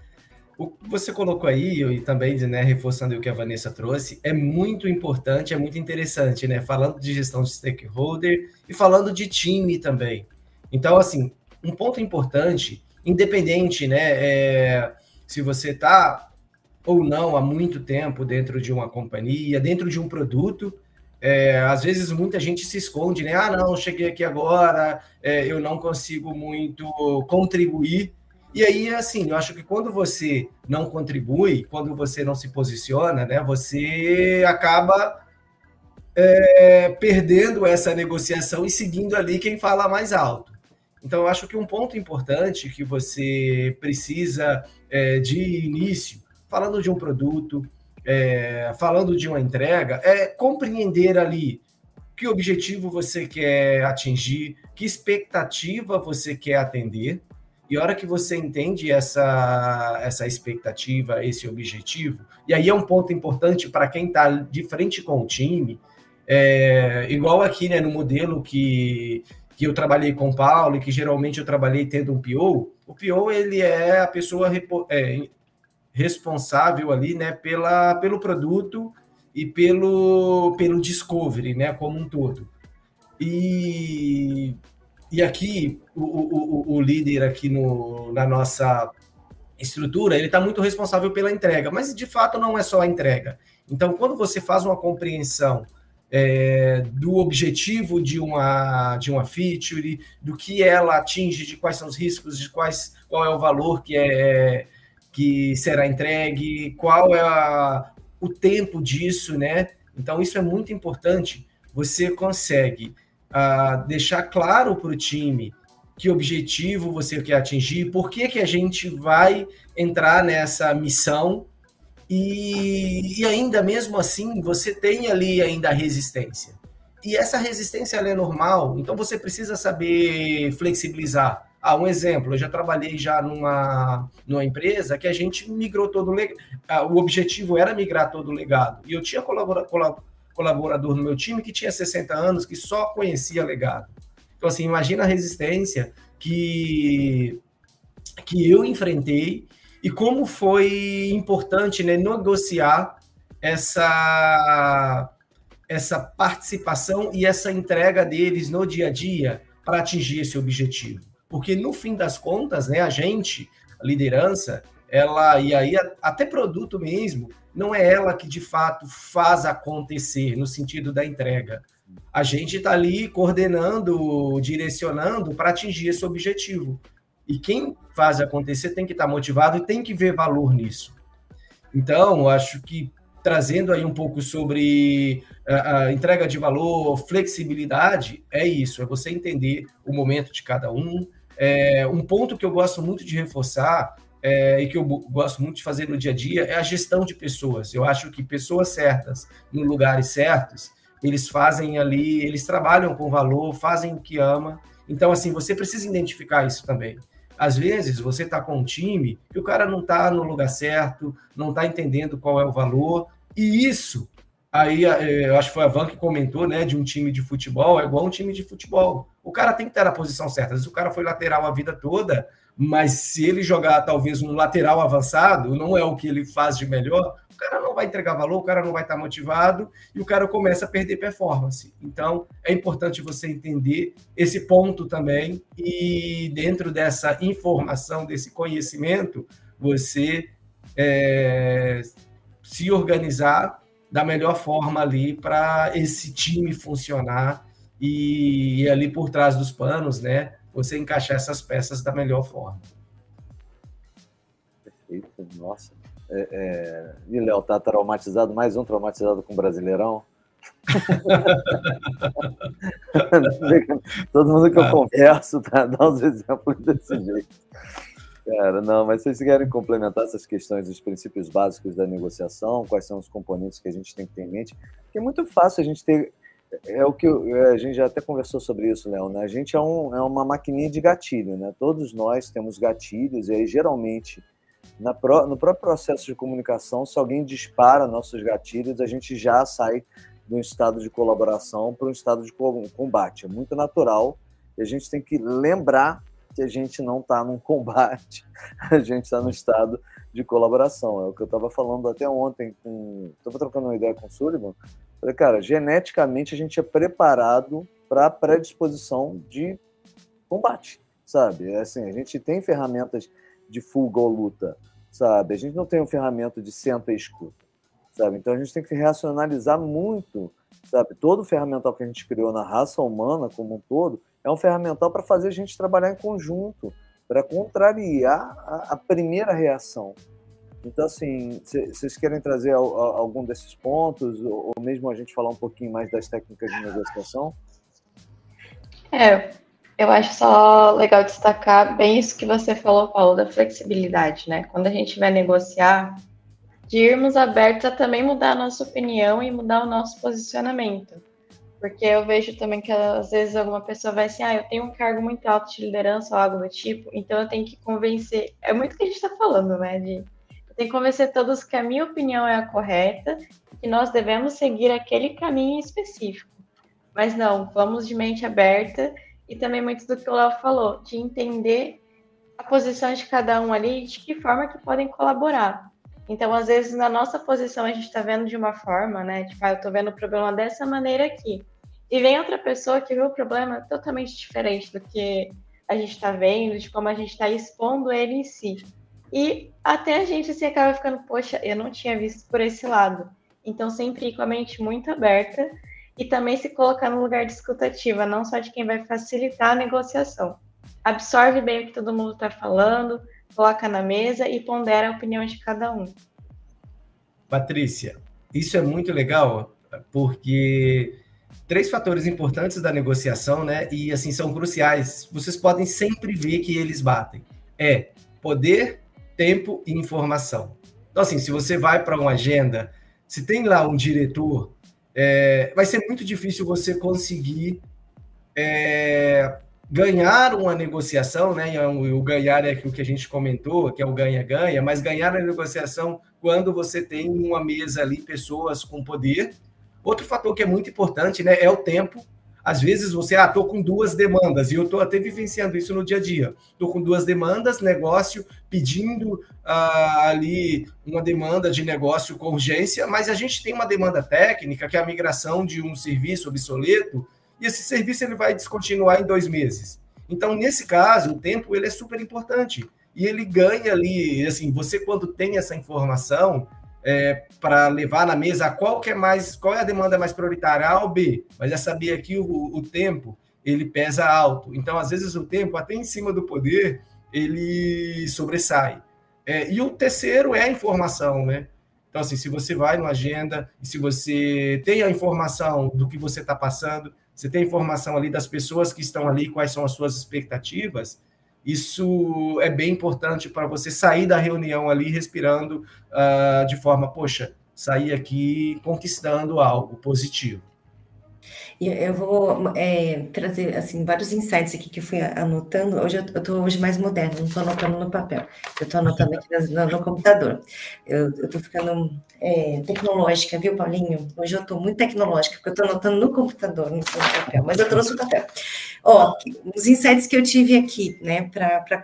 o que você colocou aí, e também né, reforçando o que a Vanessa trouxe, é muito importante, é muito interessante, né? Falando de gestão de stakeholder e falando de time também. Então, assim, um ponto importante, independente, né, é, se você está ou não há muito tempo dentro de uma companhia, dentro de um produto, é, às vezes muita gente se esconde, né? Ah, não, cheguei aqui agora, é, eu não consigo muito contribuir e aí, assim, eu acho que quando você não contribui, quando você não se posiciona, né, você acaba é, perdendo essa negociação e seguindo ali quem fala mais alto. Então, eu acho que um ponto importante que você precisa é, de início, falando de um produto, é, falando de uma entrega, é compreender ali que objetivo você quer atingir, que expectativa você quer atender, e a hora que você entende essa, essa expectativa, esse objetivo, e aí é um ponto importante para quem está de frente com o time, é, igual aqui né, no modelo que, que eu trabalhei com o Paulo e que geralmente eu trabalhei tendo um PO, o PO ele é a pessoa é, responsável ali né, pela, pelo produto e pelo, pelo discovery né, como um todo. E e aqui, o, o, o líder aqui no, na nossa estrutura, ele está muito responsável pela entrega, mas de fato não é só a entrega. Então, quando você faz uma compreensão é, do objetivo de uma, de uma feature, do que ela atinge, de quais são os riscos, de quais, qual é o valor que, é, que será entregue, qual é a, o tempo disso, né? Então, isso é muito importante. Você consegue uh, deixar claro para o time que objetivo você quer atingir, por que, que a gente vai entrar nessa missão e, e ainda mesmo assim você tem ali ainda a resistência. E essa resistência é normal, então você precisa saber flexibilizar. Ah, um exemplo, eu já trabalhei já numa, numa empresa que a gente migrou todo o legado. Ah, o objetivo era migrar todo o legado. E eu tinha colabora, colaborador no meu time que tinha 60 anos, que só conhecia legado. Então, assim, imagina a resistência que, que eu enfrentei e como foi importante né, negociar essa, essa participação e essa entrega deles no dia a dia para atingir esse objetivo. Porque, no fim das contas, né, a gente, a liderança, ela, e aí até produto mesmo, não é ela que de fato faz acontecer no sentido da entrega. A gente está ali coordenando, direcionando para atingir esse objetivo. E quem faz acontecer tem que estar tá motivado e tem que ver valor nisso. Então, acho que trazendo aí um pouco sobre a, entrega de valor, flexibilidade, é isso, é você entender o momento de cada um. É, um ponto que eu gosto muito de reforçar é, e que eu gosto muito de fazer no dia a dia é a gestão de pessoas. Eu acho que pessoas certas, no lugares certos, eles fazem ali, eles trabalham com valor, fazem o que ama. Então, assim, você precisa identificar isso também. Às vezes, você está com um time que o cara não está no lugar certo, não está entendendo qual é o valor, e isso, aí é, eu acho que foi a Van que comentou, né, de um time de futebol, é igual um time de futebol. O cara tem que estar na posição certa. Às vezes o cara foi lateral a vida toda, mas se ele jogar talvez um lateral avançado, não é o que ele faz de melhor, o cara não vai entregar valor, o cara não vai estar motivado e o cara começa a perder performance. Então, é importante você entender esse ponto também e dentro dessa informação, desse conhecimento, você é, se organizar da melhor forma ali para esse time funcionar e, ali por trás dos panos, né, você encaixar essas peças da melhor forma. Perfeito, nossa. É, é... E Léo, tá traumatizado, mais um traumatizado com o Brasileirão? Todo mundo que eu ah. converso tá, dá uns exemplos desse jeito. Cara, não, mas vocês querem complementar essas questões dos princípios básicos da negociação? Quais são os componentes que a gente tem que ter em mente? Porque é muito fácil a gente ter. É o que é, a gente já até conversou sobre isso, Léo, né? A gente é, um, é uma maquininha de gatilho, né? Todos nós temos gatilhos, e aí geralmente na pro, no próprio processo de comunicação, se alguém dispara nossos gatilhos, a gente já sai de um estado de colaboração para um estado de combate. É muito natural e a gente tem que lembrar que a gente não está num combate, a gente está no estado de colaboração. É o que eu estava falando até ontem, estava trocando uma ideia com o Sullivan. Falei, cara, geneticamente a gente é preparado para a predisposição de combate, sabe? É assim, a gente tem ferramentas de fuga ou luta, sabe? A gente não tem uma ferramenta de senta e escuta sabe? Então a gente tem que racionalizar muito, sabe? Todo o ferramental que a gente criou na raça humana como um todo é um ferramental para fazer a gente trabalhar em conjunto, para contrariar a, a, primeira reação. Então, assim, vocês querem trazer algum desses pontos, ou mesmo a gente falar um pouquinho mais das técnicas de negociação? É, eu acho só legal destacar bem isso que você falou, Paulo, da flexibilidade, né? Quando a gente vai negociar, de irmos abertos a também mudar a nossa opinião e mudar o nosso posicionamento. Porque eu vejo também que às vezes alguma pessoa vai assim, ah, eu tenho um cargo muito alto de liderança ou algo do tipo, então eu tenho que convencer. É muito o que a gente está falando, né? De, eu tenho que convencer todos que a minha opinião é a correta, que nós devemos seguir aquele caminho específico. Mas não, vamos de mente aberta e também muito do que o Léo falou, de entender a posição de cada um ali e de que forma que podem colaborar. Então, às vezes, na nossa posição, a gente está vendo de uma forma, né? Tipo, ah, eu estou vendo o problema dessa maneira aqui. E vem outra pessoa que vê o problema totalmente diferente do que a gente está vendo, de como a gente está expondo ele em si. E até a gente assim, acaba ficando, poxa, eu não tinha visto por esse lado. Então, sempre ir com a mente muito aberta e também se colocar no lugar de escutativa, não só de quem vai facilitar a negociação. Absorve bem o que todo mundo está falando, coloca na mesa e pondera a opinião de cada um. Patrícia, isso é muito legal, porque três fatores importantes da negociação, né? E assim são cruciais. Vocês podem sempre ver que eles batem. É poder, tempo e informação. Então, assim, se você vai para uma agenda, se tem lá um diretor, é, vai ser muito difícil você conseguir é, ganhar uma negociação, né? E o ganhar é o que a gente comentou, que é o ganha-ganha, mas ganhar a negociação quando você tem uma mesa ali, pessoas com poder. Outro fator que é muito importante, né, é o tempo. Às vezes você, ah, tô com duas demandas, e eu tô até vivenciando isso no dia a dia. Tô com duas demandas, negócio, pedindo ah, ali uma demanda de negócio com urgência, mas a gente tem uma demanda técnica, que é a migração de um serviço obsoleto, e esse serviço ele vai descontinuar em dois meses. Então, nesse caso, o tempo ele é super importante e ele ganha ali, assim, você quando tem essa informação é, para levar na mesa qual que é mais, qual é a demanda mais prioritária, A ou B, mas já sabia que o, o tempo ele pesa alto. Então, às vezes o tempo até em cima do poder ele sobressai. É, e o terceiro é a informação, né? Então, assim, se você vai numa agenda e se você tem a informação do que você está passando, você tem informação ali das pessoas que estão ali, quais são as suas expectativas, isso é bem importante para você sair da reunião ali respirando uh, de forma, poxa, sair aqui conquistando algo positivo. Eu vou é, trazer assim vários insights aqui que eu fui anotando. Hoje eu estou hoje mais moderno, não estou anotando no papel. Eu estou anotando aqui no, no, computador. Eu estou ficando é, tecnológica, viu, Paulinho? Hoje eu estou muito tecnológica, porque eu estou anotando no computador, não no papel, mas eu trouxe o papel. Ó, os insights que eu tive aqui, né, para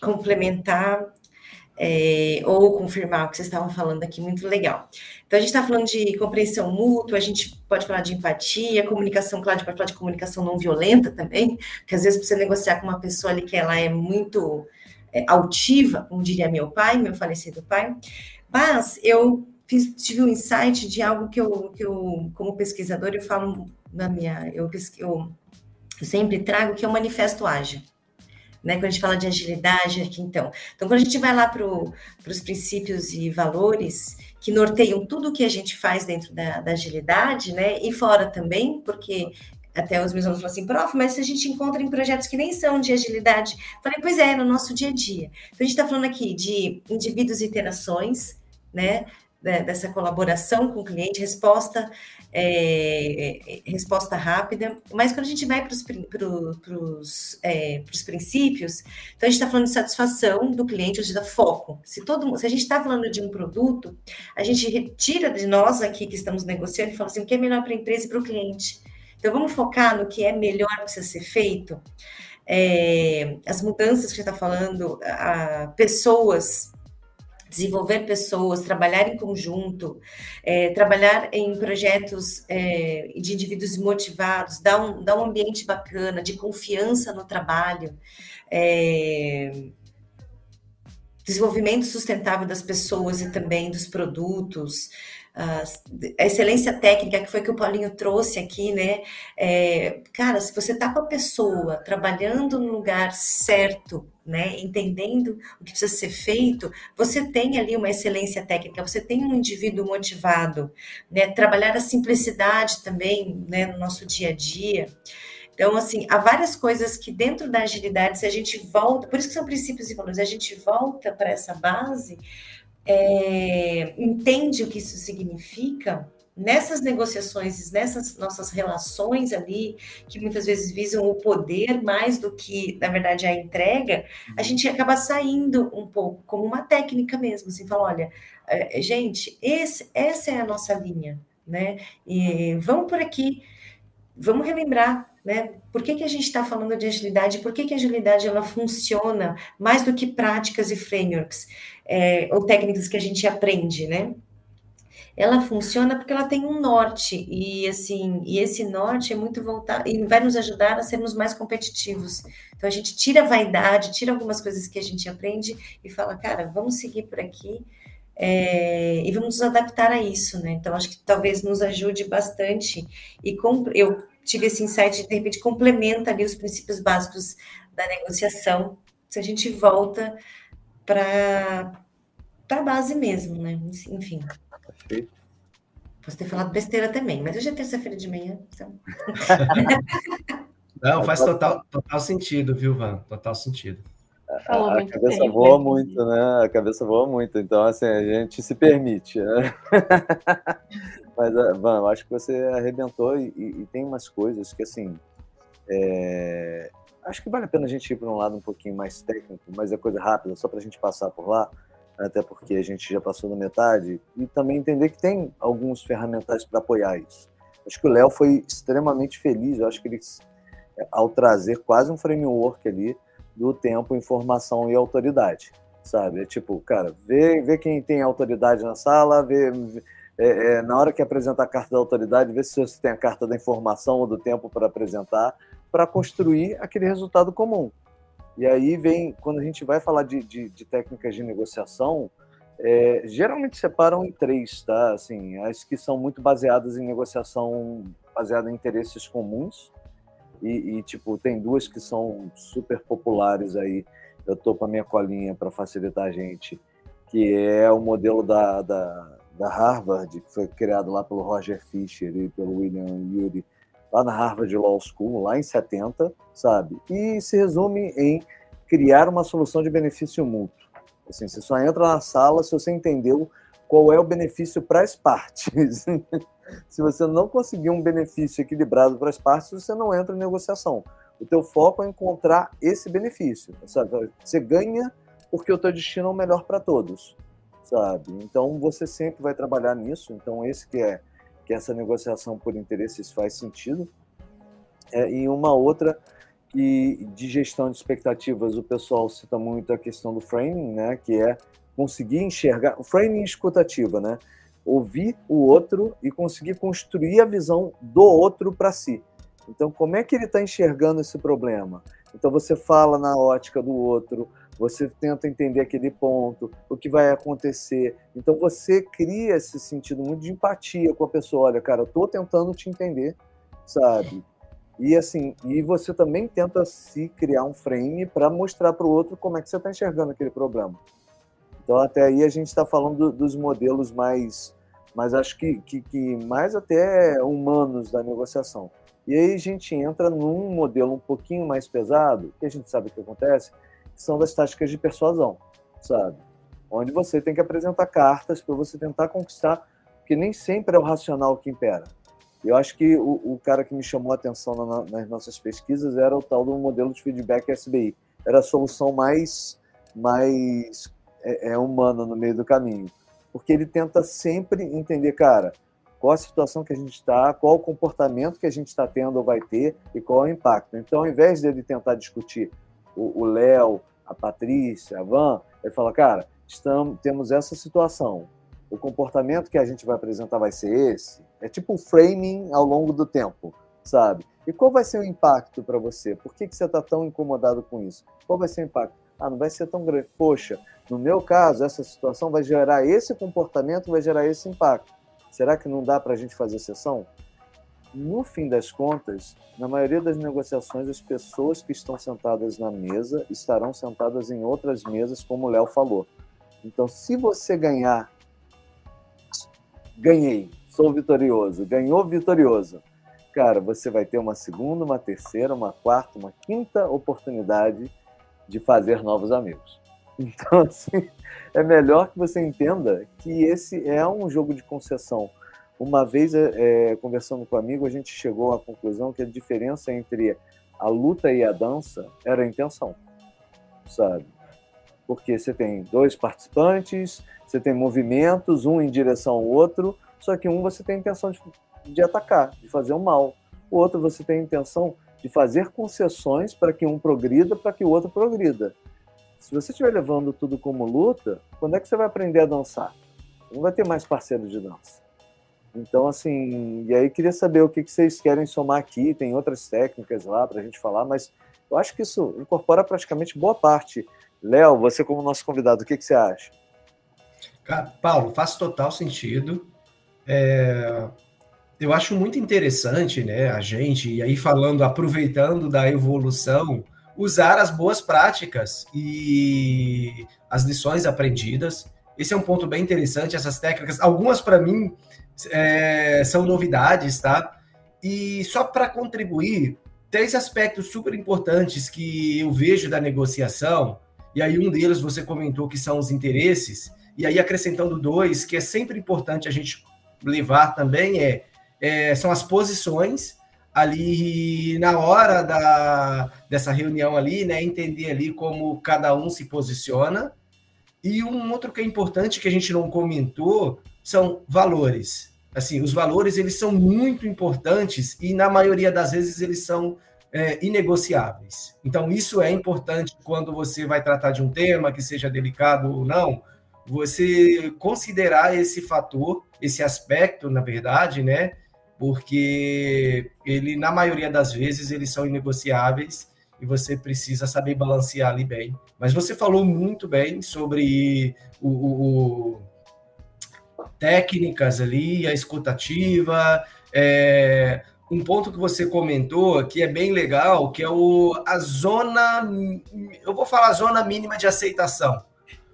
complementar é, ou confirmar o que vocês estavam falando aqui, muito legal. Então, a gente está falando de compreensão mútua, a gente pode falar de empatia, comunicação, claro, a gente pode falar de comunicação não violenta também, porque às vezes, você negociar com uma pessoa ali que ela é muito é, altiva, como diria meu pai, meu falecido pai, mas eu fiz, tive um insight de algo que eu, que eu como pesquisador, eu falo na minha, eu, eu, eu sempre trago, que é o manifesto ágil. Né, quando a gente fala de agilidade aqui, então. Então, quando a gente vai lá para os princípios e valores que norteiam tudo o que a gente faz dentro da, da, agilidade, né, e fora também, porque até os meus alunos falam assim, prof, mas se a gente encontra em projetos que nem são de agilidade, falei, pois é, no nosso dia a dia. Então, a gente está falando aqui de indivíduos e interações, né, dessa colaboração com o cliente, resposta é, resposta rápida, mas quando a gente vai para os é, princípios, então a gente está falando de satisfação do cliente, ou seja, foco. Se, todo, se a gente está falando de um produto, a gente retira de nós aqui que estamos negociando e fala assim, o que é melhor para a empresa e para o cliente. Então vamos focar no que é melhor precisa ser feito, é, as mudanças que está falando, a, pessoas desenvolver pessoas, trabalhar em conjunto, é, trabalhar em projetos é, de indivíduos motivados, dar um, dar um ambiente bacana, de confiança no trabalho, é, desenvolvimento sustentável das pessoas e também dos produtos, a excelência técnica que foi que o Paulinho trouxe aqui, né? É, cara, se você está com a pessoa trabalhando no lugar certo, né, entendendo o que precisa ser feito, você tem ali uma excelência técnica, você tem um indivíduo motivado, né, trabalhar a simplicidade também, né, no nosso dia a dia. Então, assim, há várias coisas que dentro da agilidade, se a gente volta, por isso que são princípios e valores, a gente volta para essa base, é, entende o que isso significa, nessas negociações, nessas nossas relações ali, que muitas vezes visam o poder mais do que, na verdade, a entrega, a gente acaba saindo um pouco como uma técnica mesmo, assim, fala, olha, é, gente, esse, essa é a nossa linha, né? E vamos por aqui, vamos relembrar, né? Por que, que a gente está falando de agilidade? Por que, que a agilidade ela funciona mais do que práticas e frameworks é, ou técnicas que a gente aprende, né? Ela funciona porque ela tem um norte e assim, e esse norte é muito voltado e vai nos ajudar a sermos mais competitivos. Então a gente tira a vaidade, tira algumas coisas que a gente aprende e fala, cara, vamos seguir por aqui é, e vamos nos adaptar a isso, né? Então acho que talvez nos ajude bastante e eu tive esse insight de, de repente complementa ali os princípios básicos da negociação, se a gente volta para para a base mesmo, né? Enfim. Perfeito. Posso ter falado besteira também, mas hoje é terça-feira de manhã, então... Não, faz total, total sentido, viu, Van? Total sentido. Falou a, a cabeça bem, voa muito, né? A cabeça voa muito, então assim, a gente se permite, né? Mas, eh, Van, eu acho que você arrebentou e, e, e tem umas coisas que, assim, é... acho que vale a pena a gente ir para um lado um pouquinho mais técnico, mas é coisa rápida, só para a gente passar por lá até porque a gente já passou da metade, e também entender que tem alguns ferramentais para apoiar isso. Acho que o Léo foi extremamente feliz, eu acho que ele, ao trazer quase um framework ali do tempo, informação e autoridade, sabe? É tipo, cara, vê, vê quem tem autoridade na sala, vê, é, é, na hora que apresentar a carta da autoridade, vê se você tem a carta da informação ou do tempo para apresentar, para construir aquele resultado comum. E aí vem, quando a gente vai falar de, de, de técnicas de negociação, é, geralmente separam em três, tá? Assim, as que são muito baseadas em negociação baseada em interesses comuns, e, e, tipo, tem duas que são super populares aí. Eu tô com a minha colinha para facilitar a gente, que é o modelo da, da, da Harvard, que foi criado lá pelo Roger Fisher e pelo William Ury, lá na Harvard Law School, lá em 70, sabe? E se resume em criar uma solução de benefício mútuo. Assim, você só entra na sala se você entendeu qual é o benefício para as partes. se você não conseguir um benefício equilibrado para as partes, você não entra em negociação. O teu foco é encontrar esse benefício. Sabe? Você ganha porque o teu destino é o melhor para todos, sabe? Então você sempre vai trabalhar nisso. Então esse que é que essa negociação por interesses faz sentido. É, e uma outra que de gestão de expectativas o pessoal cita muito a questão do framing, né, que é conseguir enxergar o framing escutativa, né, ouvir o outro e conseguir construir a visão do outro para si. Então, como é que ele está enxergando esse problema? Então, você fala na ótica do outro, você tenta entender aquele ponto, o que vai acontecer. Então você cria esse sentido muito de empatia com a pessoa. Olha, cara, eu estou tentando te entender, sabe? E assim, e você também tenta se criar um frame para mostrar para o outro como é que você está enxergando aquele problema. Então até aí a gente está falando dos modelos mais, mais acho que, que, que mais até humanos da negociação. E aí a gente entra num modelo um pouquinho mais pesado, que a gente sabe o que acontece, são das táticas de persuasão, sabe? Onde você tem que apresentar cartas para você tentar conquistar, porque nem sempre é o racional que impera. Eu acho que o, o cara que me chamou a atenção na, nas nossas pesquisas era o tal do modelo de feedback SBI. Era a solução mais, mais é, é humana no meio do caminho. Porque ele tenta sempre entender, cara, qual a situação que a gente está, qual o comportamento que a gente está tendo ou vai ter e qual é o impacto. Então, ao invés dele tentar discutir o Léo, a Patrícia, a Van, ele fala, cara, estamos, temos essa situação. O comportamento que a gente vai apresentar vai ser esse. É tipo um framing ao longo do tempo, sabe? E qual vai ser o impacto para você? Por que, que você está tão incomodado com isso? Qual vai ser o impacto? Ah, não vai ser tão grande. Poxa, no meu caso, essa situação vai gerar esse comportamento, vai gerar esse impacto. Será que não dá para a gente fazer sessão? No fim das contas, na maioria das negociações, as pessoas que estão sentadas na mesa estarão sentadas em outras mesas, como o Léo falou. Então, se você ganhar, ganhei, sou vitorioso, ganhou vitorioso, cara, você vai ter uma segunda, uma terceira, uma quarta, uma quinta oportunidade de fazer novos amigos. Então, assim, é melhor que você entenda que esse é um jogo de concessão uma vez, é, é, conversando com um amigo, a gente chegou à conclusão que a diferença entre a luta e a dança era a intenção, sabe? Porque você tem dois participantes, você tem movimentos, um em direção ao outro, só que um você tem a intenção de, de atacar, de fazer o mal. O outro você tem a intenção de fazer concessões para que um progrida, para que o outro progrida. Se você estiver levando tudo como luta, quando é que você vai aprender a dançar? Não vai ter mais parceiro de dança. Então, assim, e aí queria saber o que, que vocês querem somar aqui. Tem outras técnicas lá para a gente falar, mas eu acho que isso incorpora praticamente boa parte. Léo, você como nosso convidado, o que, que você acha? Paulo, faz total sentido. É, eu acho muito interessante, né, a gente, e aí falando, aproveitando da evolução, usar as boas práticas e as lições aprendidas. Esse é um ponto bem interessante, essas técnicas. Algumas, para mim, é, são novidades, tá? E só para contribuir, três aspectos super importantes que eu vejo da negociação, e aí um deles você comentou que são os interesses, e aí acrescentando dois, que é sempre importante a gente levar também, é, é são as posições ali na hora da, dessa reunião ali, né? Entender ali como cada um se posiciona. E um outro que é importante que a gente não comentou são valores. Assim, os valores eles são muito importantes e na maioria das vezes eles são é, inegociáveis. Então isso é importante quando você vai tratar de um tema que seja delicado ou não, você considerar esse fator, esse aspecto, na verdade, né? Porque ele, na maioria das vezes, eles são inegociáveis e você precisa saber balancear ali bem. Mas você falou muito bem sobre o, o, técnicas ali, a escutativa. É, um ponto que você comentou que é bem legal, que é o, a zona, eu vou falar zona mínima de aceitação.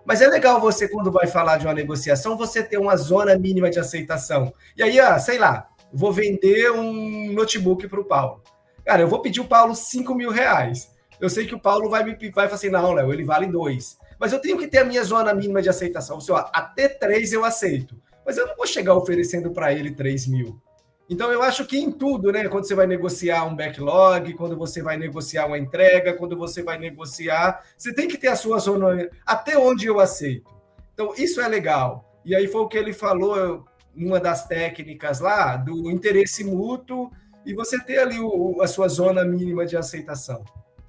Mas é legal você, quando vai falar de uma negociação, você ter uma zona mínima de aceitação. E aí, ah, sei lá, vou vender um notebook para o Paulo. Cara, eu vou pedir o Paulo 5 mil reais. Eu sei que o Paulo vai me vai falar assim, não, Léo, ele vale dois. Mas eu tenho que ter a minha zona mínima de aceitação. Assim, ó, até três eu aceito mas eu não vou chegar oferecendo para ele 3 mil. Então, eu acho que em tudo, né? Quando você vai negociar um backlog, quando você vai negociar uma entrega, quando você vai negociar, você tem que ter a sua zona até onde eu aceito. Então, isso é legal. E aí foi o que ele falou, uma das técnicas lá, do interesse mútuo, e você ter ali o, a sua zona mínima de aceitação.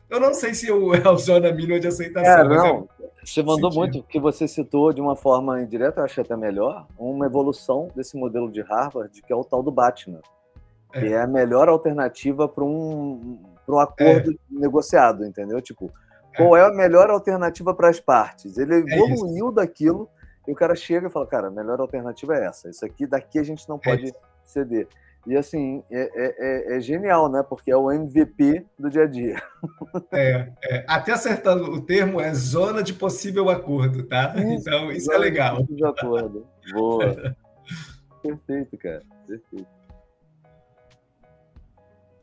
Eu não sei se eu, é a zona mínima de aceitação. É, não. Você mandou sentido. muito, que você citou de uma forma indireta, eu acho até melhor, uma evolução desse modelo de Harvard, que é o tal do Batman, é. que é a melhor alternativa para um, um acordo é. negociado, entendeu? Tipo, qual é a melhor alternativa para as partes. Ele é evoluiu é daquilo e o cara chega e fala, cara, a melhor alternativa é essa. Isso aqui daqui a gente não é pode é ceder. E assim, é, é, é, genial, né? Porque é o MVP do dia a dia. É, é, até acertando o termo, é zona de possível acordo, tá? Isso, então, isso é legal. De acordo. Boa. Perfeito, cara. Perfeito.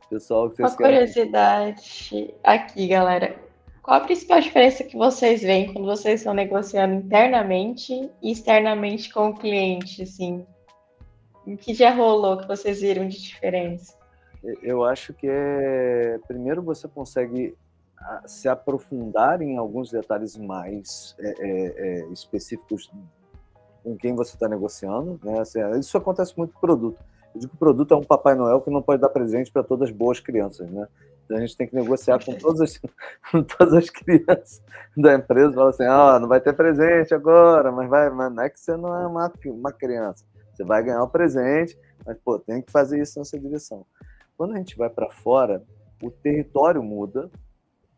Pessoal, que vocês Uma curiosidade aqui, galera. Qual a principal diferença que vocês veem quando vocês estão negociando internamente e externamente com o cliente, assim? O que já rolou que vocês viram de diferença? Eu acho que é. Primeiro, você consegue se aprofundar em alguns detalhes mais é, é, é, específicos com quem você está negociando. Né? Assim, isso acontece muito com produto. Eu digo que o produto é um Papai Noel que não pode dar presente para todas as boas crianças. Né? Então a gente tem que negociar com todas as, com todas as crianças da empresa. Fala assim: ah, não vai ter presente agora, mas vai, mas não é que você não é uma, uma criança. Você vai ganhar o presente, mas pô, tem que fazer isso nessa direção. Quando a gente vai para fora, o território muda,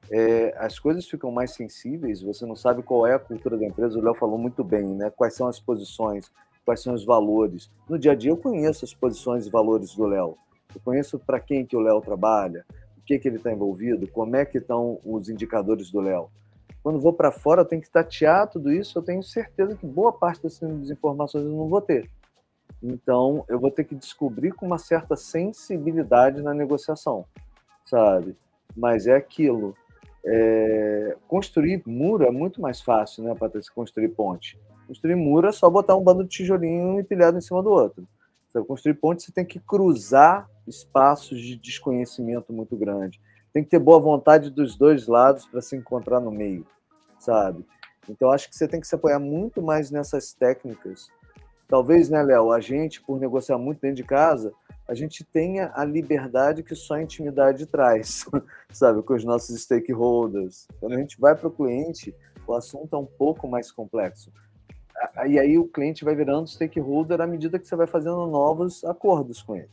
é, as coisas ficam mais sensíveis, você não sabe qual é a cultura da empresa. O Léo falou muito bem, né? Quais são as posições, quais são os valores. No dia a dia eu conheço as posições e valores do Léo. Eu conheço para quem que o Léo trabalha, o que que ele está envolvido, como é que estão os indicadores do Léo. Quando vou para fora, eu tenho que tatear tudo isso. Eu tenho certeza que boa parte dessas informações eu não vou ter. Então, eu vou ter que descobrir com uma certa sensibilidade na negociação, sabe? Mas é aquilo. É... Construir muro é muito mais fácil, né, Patrícia? Construir ponte. Construir muro é só botar um bando de tijolinho empilhado em cima do outro. Então, construir ponte, você tem que cruzar espaços de desconhecimento muito grande. Tem que ter boa vontade dos dois lados para se encontrar no meio, sabe? Então, acho que você tem que se apoiar muito mais nessas técnicas Talvez, né, Léo, a gente, por negociar muito dentro de casa, a gente tenha a liberdade que só a intimidade traz, sabe, com os nossos stakeholders. Quando a gente vai para o cliente, o assunto é um pouco mais complexo. E aí o cliente vai virando stakeholder à medida que você vai fazendo novos acordos com ele,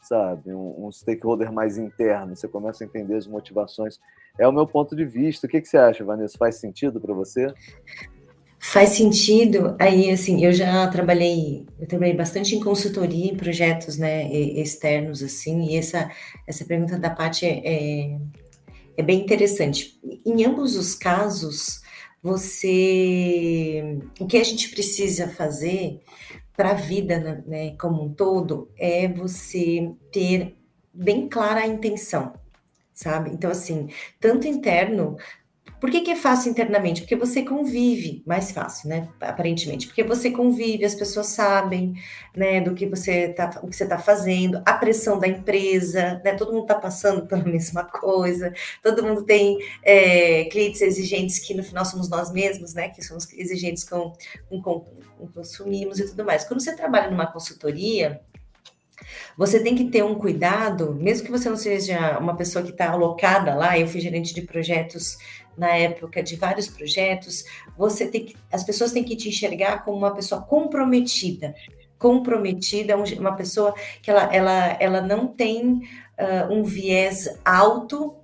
sabe? Um, um stakeholder mais interno, você começa a entender as motivações. É o meu ponto de vista. O que, que você acha, Vanessa? Faz sentido para você? Faz sentido. Aí, assim, eu já trabalhei, eu trabalhei bastante em consultoria, em projetos, né, externos, assim, e essa, essa pergunta da Paty é, é, é bem interessante. Em ambos os casos, você, o que a gente precisa fazer para a vida, né, né, como um todo, é você ter bem clara a intenção, sabe? Então, assim, tanto interno, por que, que, é fácil internamente? Porque você convive, mais fácil, né? Aparentemente, porque você convive, as pessoas sabem, né, do que você tá, o que você está fazendo, a pressão da empresa, né? Todo mundo está passando pela mesma coisa, todo mundo tem é, clientes exigentes que no final somos nós mesmos, né? Que somos exigentes com, com, com consumimos e tudo mais. Quando você trabalha numa consultoria, você tem que ter um cuidado, mesmo que você não seja uma pessoa que está alocada lá, eu fui gerente de projetos na época de vários projetos, você tem que, as pessoas têm que te enxergar como uma pessoa comprometida, comprometida, uma pessoa que ela, ela, ela não tem uh, um viés alto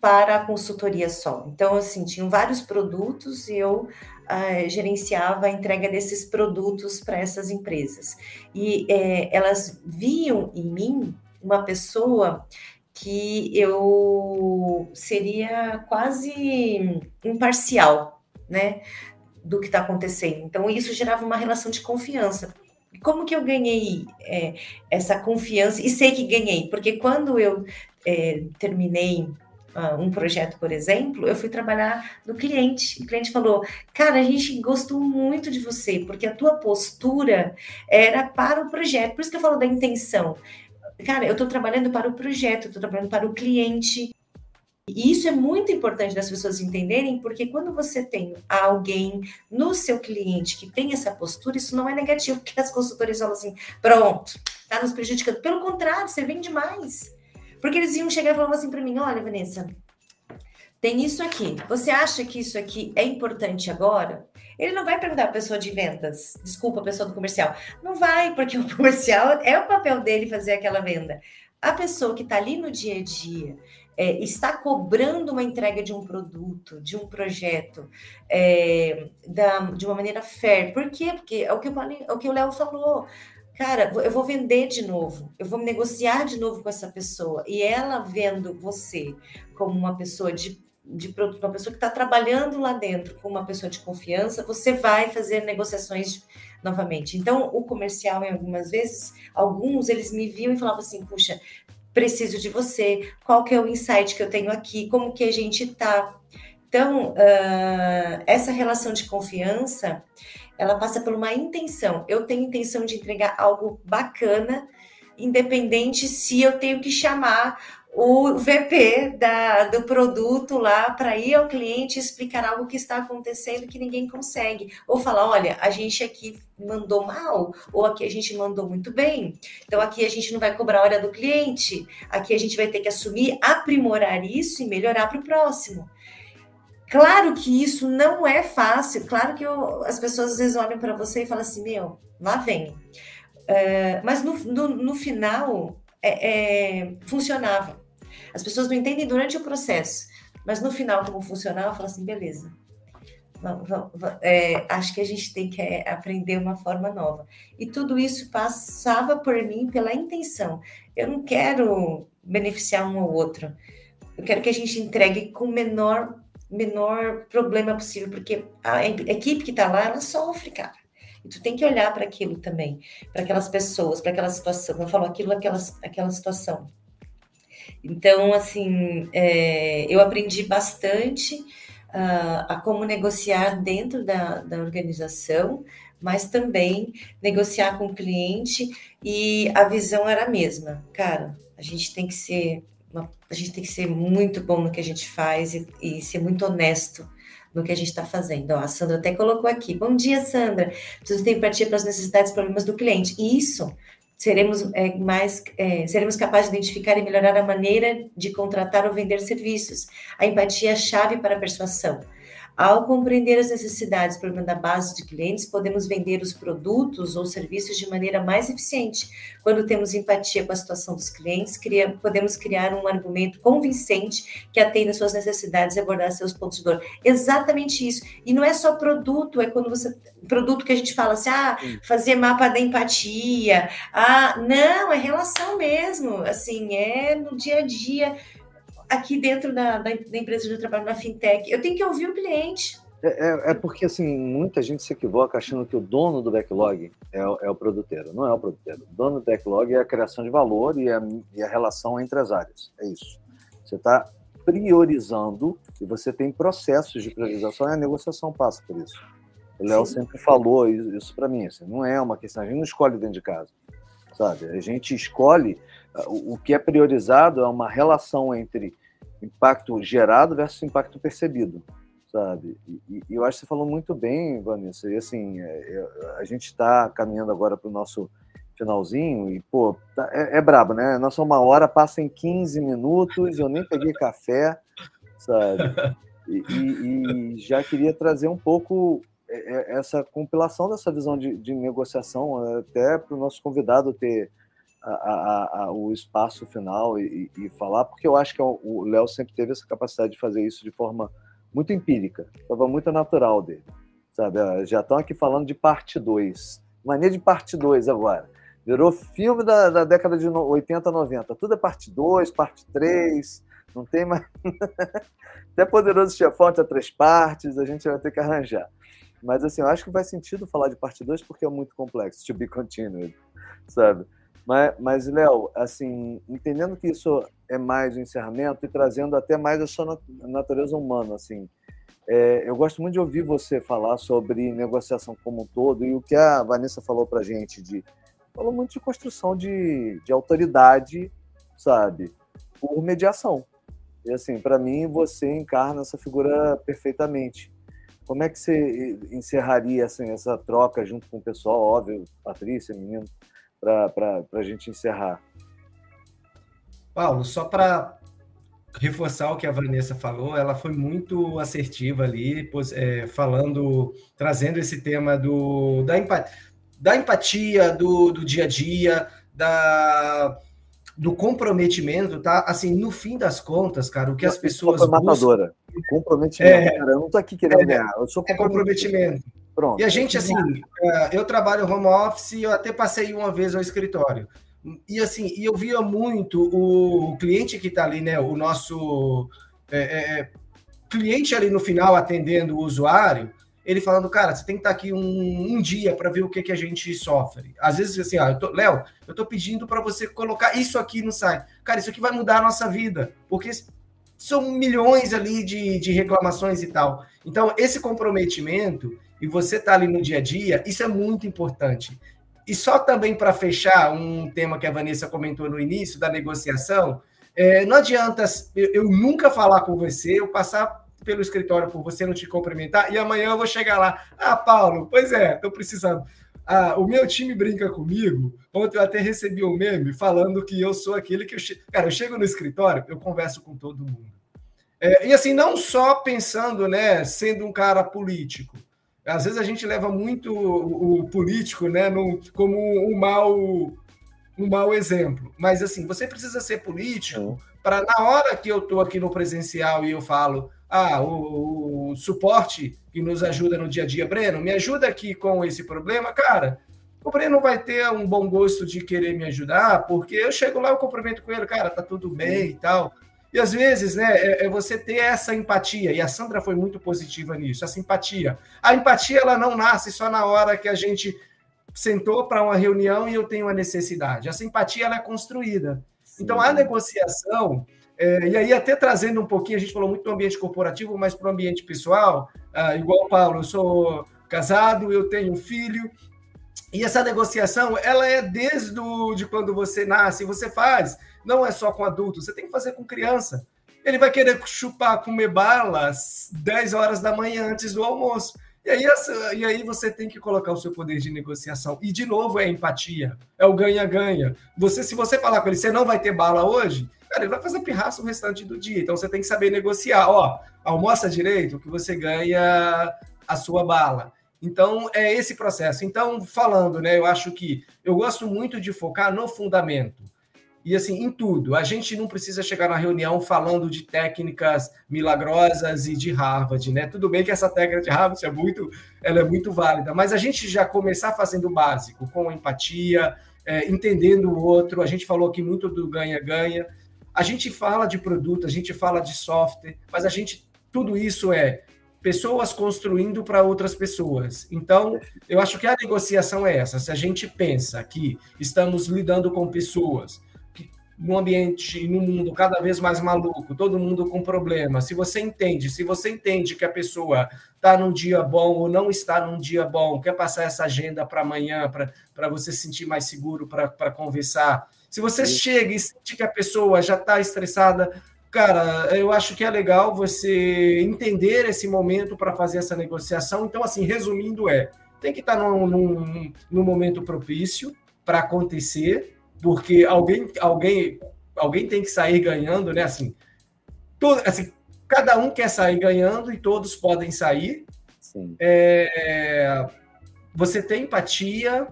para a consultoria só. Então, assim, tinham vários produtos e eu uh, gerenciava a entrega desses produtos para essas empresas. E é, elas viam em mim uma pessoa que eu seria quase imparcial, né, do que está acontecendo. Então isso gerava uma relação de confiança. Como que eu ganhei é, essa confiança e sei que ganhei? Porque quando eu é, terminei uh, um projeto, por exemplo, eu fui trabalhar no cliente. O cliente falou: Cara, a gente gostou muito de você, porque a tua postura era para o projeto. Por isso que eu falo da intenção cara, eu estou trabalhando para o projeto, estou trabalhando para o cliente. E isso é muito importante das pessoas entenderem, porque quando você tem alguém no seu cliente que tem essa postura, isso não é negativo, porque as consultoras falam assim, pronto, está nos prejudicando. Pelo contrário, você vende mais. Porque eles iam chegar e falavam assim para mim, olha, Vanessa, tem isso aqui. Você acha que isso aqui é importante agora? Ele não vai perguntar a pessoa de vendas, desculpa, a pessoa do comercial. Não vai, porque o comercial é o papel dele fazer aquela venda. A pessoa que está ali no dia a dia, é, está cobrando uma entrega de um produto, de um projeto, é, da, de uma maneira fair. Por quê? Porque é o que, é o, que o Léo falou. Cara, eu vou vender de novo, eu vou negociar de novo com essa pessoa. E ela vendo você como uma pessoa de de produto, uma pessoa que está trabalhando lá dentro com uma pessoa de confiança, você vai fazer negociações novamente. Então, o comercial, em algumas vezes, alguns eles me viam e falavam assim: puxa, preciso de você, qual que é o insight que eu tenho aqui, como que a gente está. Então, uh, essa relação de confiança, ela passa por uma intenção. Eu tenho intenção de entregar algo bacana, independente se eu tenho que chamar o VP da, do produto lá para ir ao cliente explicar algo que está acontecendo que ninguém consegue. Ou falar, olha, a gente aqui mandou mal, ou aqui a gente mandou muito bem. Então aqui a gente não vai cobrar a hora do cliente, aqui a gente vai ter que assumir, aprimorar isso e melhorar para o próximo. Claro que isso não é fácil, claro que eu, as pessoas às vezes olham para você e falam assim, meu, lá vem. Uh, mas no, no, no final é, é, funcionava. As pessoas não entendem durante o processo, mas no final, como funcionava, fala assim: beleza, é, acho que a gente tem que é, aprender uma forma nova. E tudo isso passava por mim pela intenção. Eu não quero beneficiar um ou outro. Eu quero que a gente entregue com o menor, menor problema possível, porque a equipe que está lá, ela sofre, cara. E tu tem que olhar para aquilo também, para aquelas pessoas, para aquela situação. Eu falo aquilo, aquela, aquela situação. Então, assim, é, eu aprendi bastante uh, a como negociar dentro da, da organização, mas também negociar com o cliente e a visão era a mesma. Cara, a gente tem que ser uma, a gente tem que ser muito bom no que a gente faz e, e ser muito honesto no que a gente está fazendo. Ó, a Sandra até colocou aqui. Bom dia, Sandra. Preciso ter empatia para as necessidades e problemas do cliente. E isso seremos é, mais é, seremos capazes de identificar e melhorar a maneira de contratar ou vender serviços. A empatia é a chave para a persuasão. Ao compreender as necessidades por da base de clientes, podemos vender os produtos ou serviços de maneira mais eficiente. Quando temos empatia com a situação dos clientes, cria, podemos criar um argumento convincente que atenda suas necessidades e abordar seus pontos de dor. Exatamente isso. E não é só produto, é quando você. Produto que a gente fala assim, ah, fazer mapa da empatia. Ah, não, é relação mesmo. Assim, é no dia a dia aqui dentro da, da, da empresa de trabalho na fintech. Eu tenho que ouvir o cliente. É, é, é, porque, assim, muita gente se equivoca achando que o dono do backlog é, é, o produteiro. Não é o produteiro. O dono do backlog é a criação de valor e a, e a relação entre as áreas. É isso. Você está priorizando e você tem processos de priorização e a negociação passa por isso. O Léo sempre falou isso para mim. Assim, não é uma questão, a gente não escolhe dentro de casa. Sabe? A gente escolhe. O, o que é priorizado é uma relação entre impacto gerado versus impacto percebido, sabe? E, e eu acho que você falou muito bem, Vanessa. E assim, é, é, a gente está caminhando agora para o nosso finalzinho e, pô, tá, é, é brabo, né? Nossa uma hora passa em 15 minutos, eu nem peguei café, sabe? E, e, e já queria trazer um pouco é, essa compilação dessa visão de, de negociação, até para o nosso convidado ter a, a, o espaço final e, e, falar, porque eu acho que é o Léo sempre teve essa capacidade de fazer isso de forma muito empírica, estava muito natural dele, sabe? Ah, já estão aqui falando de parte 2, mania de parte 2 agora. Virou filme da, da, década de 80, 90. Tudo é parte 2, parte 3, não tem mais. Até Poderoso Chefão tinha três partes, a gente vai ter que arranjar. Mas assim, eu acho que faz sentido falar de parte 2 porque é muito complexo, to be continued, sabe? Mas, mas Léo, assim, entendendo que isso é mais o encerramento e trazendo até mais a sua natureza humana, assim, é, eu gosto muito de ouvir você falar sobre negociação como um todo e o que a Vanessa falou para gente de falou muito de construção de, de autoridade, sabe, por mediação. E assim, para mim você encarna essa figura perfeitamente. Como é que você encerraria assim, essa troca junto com o pessoal, óbvio, Patrícia, menino? Para a gente encerrar. Paulo, só para reforçar o que a Vanessa falou, ela foi muito assertiva ali, é, falando, trazendo esse tema do, da, empatia, da, empatia do, do dia a dia, da, do comprometimento, tá? Assim, no fim das contas, cara, o que as pessoas buscam... matadora. Comprometimento, é, cara, eu não tô aqui querendo é, ganhar, eu sou é comprometimento. Pronto. E a gente, assim, é, eu trabalho home office, eu até passei uma vez ao escritório. E assim, eu via muito o cliente que está ali, né? O nosso é, é, é, cliente ali no final atendendo o usuário, ele falando, cara, você tem que estar tá aqui um, um dia para ver o que, que a gente sofre. Às vezes, assim, ó, Léo, eu estou pedindo para você colocar isso aqui no site. Cara, isso aqui vai mudar a nossa vida, porque são milhões ali de, de reclamações e tal. Então, esse comprometimento e você tá ali no dia a dia, isso é muito importante. E só também para fechar um tema que a Vanessa comentou no início da negociação, é, não adianta eu, eu, nunca falar com você, eu passar pelo escritório por você não te cumprimentar e amanhã eu vou chegar lá. Ah, Paulo, pois é, estou precisando. Ah, o meu time brinca comigo. Ontem eu até recebi um meme falando que eu sou aquele que eu che... Cara, eu chego no escritório, eu converso com todo mundo. É, e assim, não só pensando, né, sendo um cara político. Às vezes a gente leva muito o, o político, né, no, como um mau, um mau exemplo. Mas assim, você precisa ser político para na hora que eu estou aqui no presencial e eu falo, ah, o, o, suporte que nos ajuda no dia a dia, Breno, me ajuda aqui com esse problema, cara. O Breno vai ter um bom gosto de querer me ajudar, porque eu chego lá, eu cumprimento com ele, cara, tá tudo bem e tal. E às vezes, né, é, é, você ter essa empatia, e a Sandra foi muito positiva nisso, essa empatia. A empatia, ela não nasce só na hora que a gente sentou para uma reunião e eu tenho uma necessidade. Essa empatia, ela é construída. Sim. Então, a negociação, é, e aí até trazendo um pouquinho, a gente falou muito do ambiente corporativo, mas para o ambiente pessoal, ah, igual o Paulo, eu sou casado, eu tenho um filho, e essa negociação, ela é desde do, de quando você nasce, você faz não é só com adultos, você tem que fazer com criança. Ele vai querer chupar, comer balas 10 horas da manhã antes do almoço. E aí, e aí você tem que colocar o seu poder de negociação. E, de novo, é empatia. É o ganha-ganha. Você, se você falar com ele, você não vai ter bala hoje, cara, ele vai fazer pirraça o restante do dia. Então, você tem que saber negociar. Ó, almoça direito que você ganha a sua bala. Então, é esse processo. Então, falando, né, eu acho que eu gosto muito de focar no fundamento. E assim, em tudo. A gente não precisa chegar na reunião falando de técnicas milagrosas e de Harvard, né? Tudo bem que essa técnica de Harvard é muito, ela é muito válida, mas a gente já começar fazendo o básico, com empatia, é, entendendo o outro. A gente falou aqui muito do ganha-ganha. A gente fala de produto, a gente fala de software, mas a gente tudo isso é pessoas construindo para outras pessoas. Então, eu acho que a negociação é essa. Se a gente pensa que estamos lidando com pessoas num ambiente num mundo cada vez mais maluco, todo mundo com problema, se você entende, se você entende que a pessoa está num dia bom ou não está num dia bom, quer passar essa agenda para amanhã, para você se sentir mais seguro para conversar, se você Sim. chega e sente que a pessoa já está estressada, cara, eu acho que é legal você entender esse momento para fazer essa negociação. Então, assim, resumindo, é tem que estar tá num, num, num momento propício para acontecer porque alguém, alguém, alguém tem que sair ganhando, né? Assim, todo, assim, cada um quer sair ganhando e todos podem sair. É, você tem empatia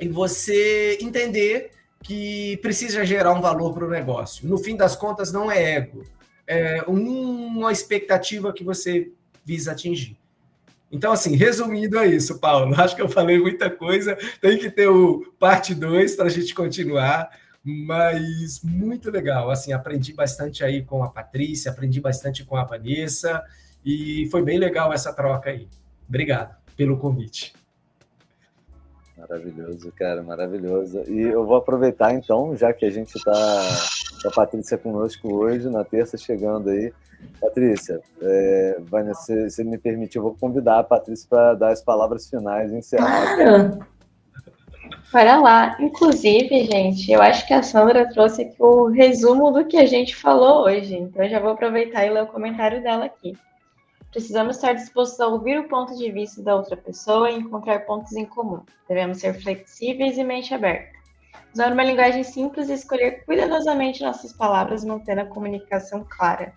e você entender que precisa gerar um valor para o negócio. No fim das contas, não é ego, é uma expectativa que você visa atingir. Então, assim, resumindo é isso, Paulo. Acho que eu falei muita coisa. Tem que ter o parte 2 para a gente continuar. Mas muito legal. Assim, aprendi bastante aí com a Patrícia, aprendi bastante com a Vanessa. E foi bem legal essa troca aí. Obrigado pelo convite. Maravilhoso, cara, maravilhoso. E eu vou aproveitar então, já que a gente está com a Patrícia conosco hoje, na terça, chegando aí. Patrícia, é, Vanessa, se, me permitir, eu vou convidar a Patrícia para dar as palavras finais e. Claro. Para lá. Inclusive, gente, eu acho que a Sandra trouxe aqui o resumo do que a gente falou hoje. Então, eu já vou aproveitar e ler o comentário dela aqui. Precisamos estar dispostos a ouvir o ponto de vista da outra pessoa e encontrar pontos em comum. Devemos ser flexíveis e mente aberta. Usar uma linguagem simples e escolher cuidadosamente nossas palavras, mantendo a comunicação clara.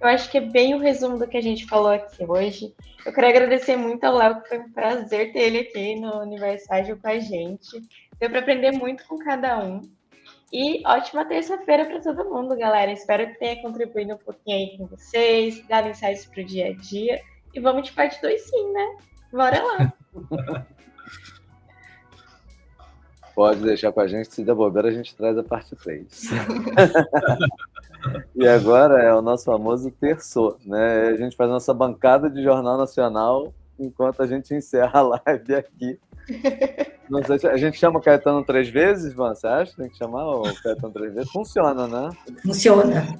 Eu acho que é bem o resumo do que a gente falou aqui hoje. Eu quero agradecer muito ao Léo, que foi um prazer ter ele aqui no Universário com a gente. Deu para aprender muito com cada um. E ótima terça-feira para todo mundo, galera. Espero que tenha contribuído um pouquinho aí com vocês, dado insights para o dia a dia. E vamos de parte 2 sim, né? Bora lá. Pode deixar com a gente, se der bobeira, a gente traz a parte 3. e agora é o nosso famoso terço, né? A gente faz nossa bancada de Jornal Nacional enquanto a gente encerra a live aqui. Sei se a gente chama o Caetano três vezes, Van? Você acha tem que chamar o Caetano três vezes? Funciona, né? Funciona.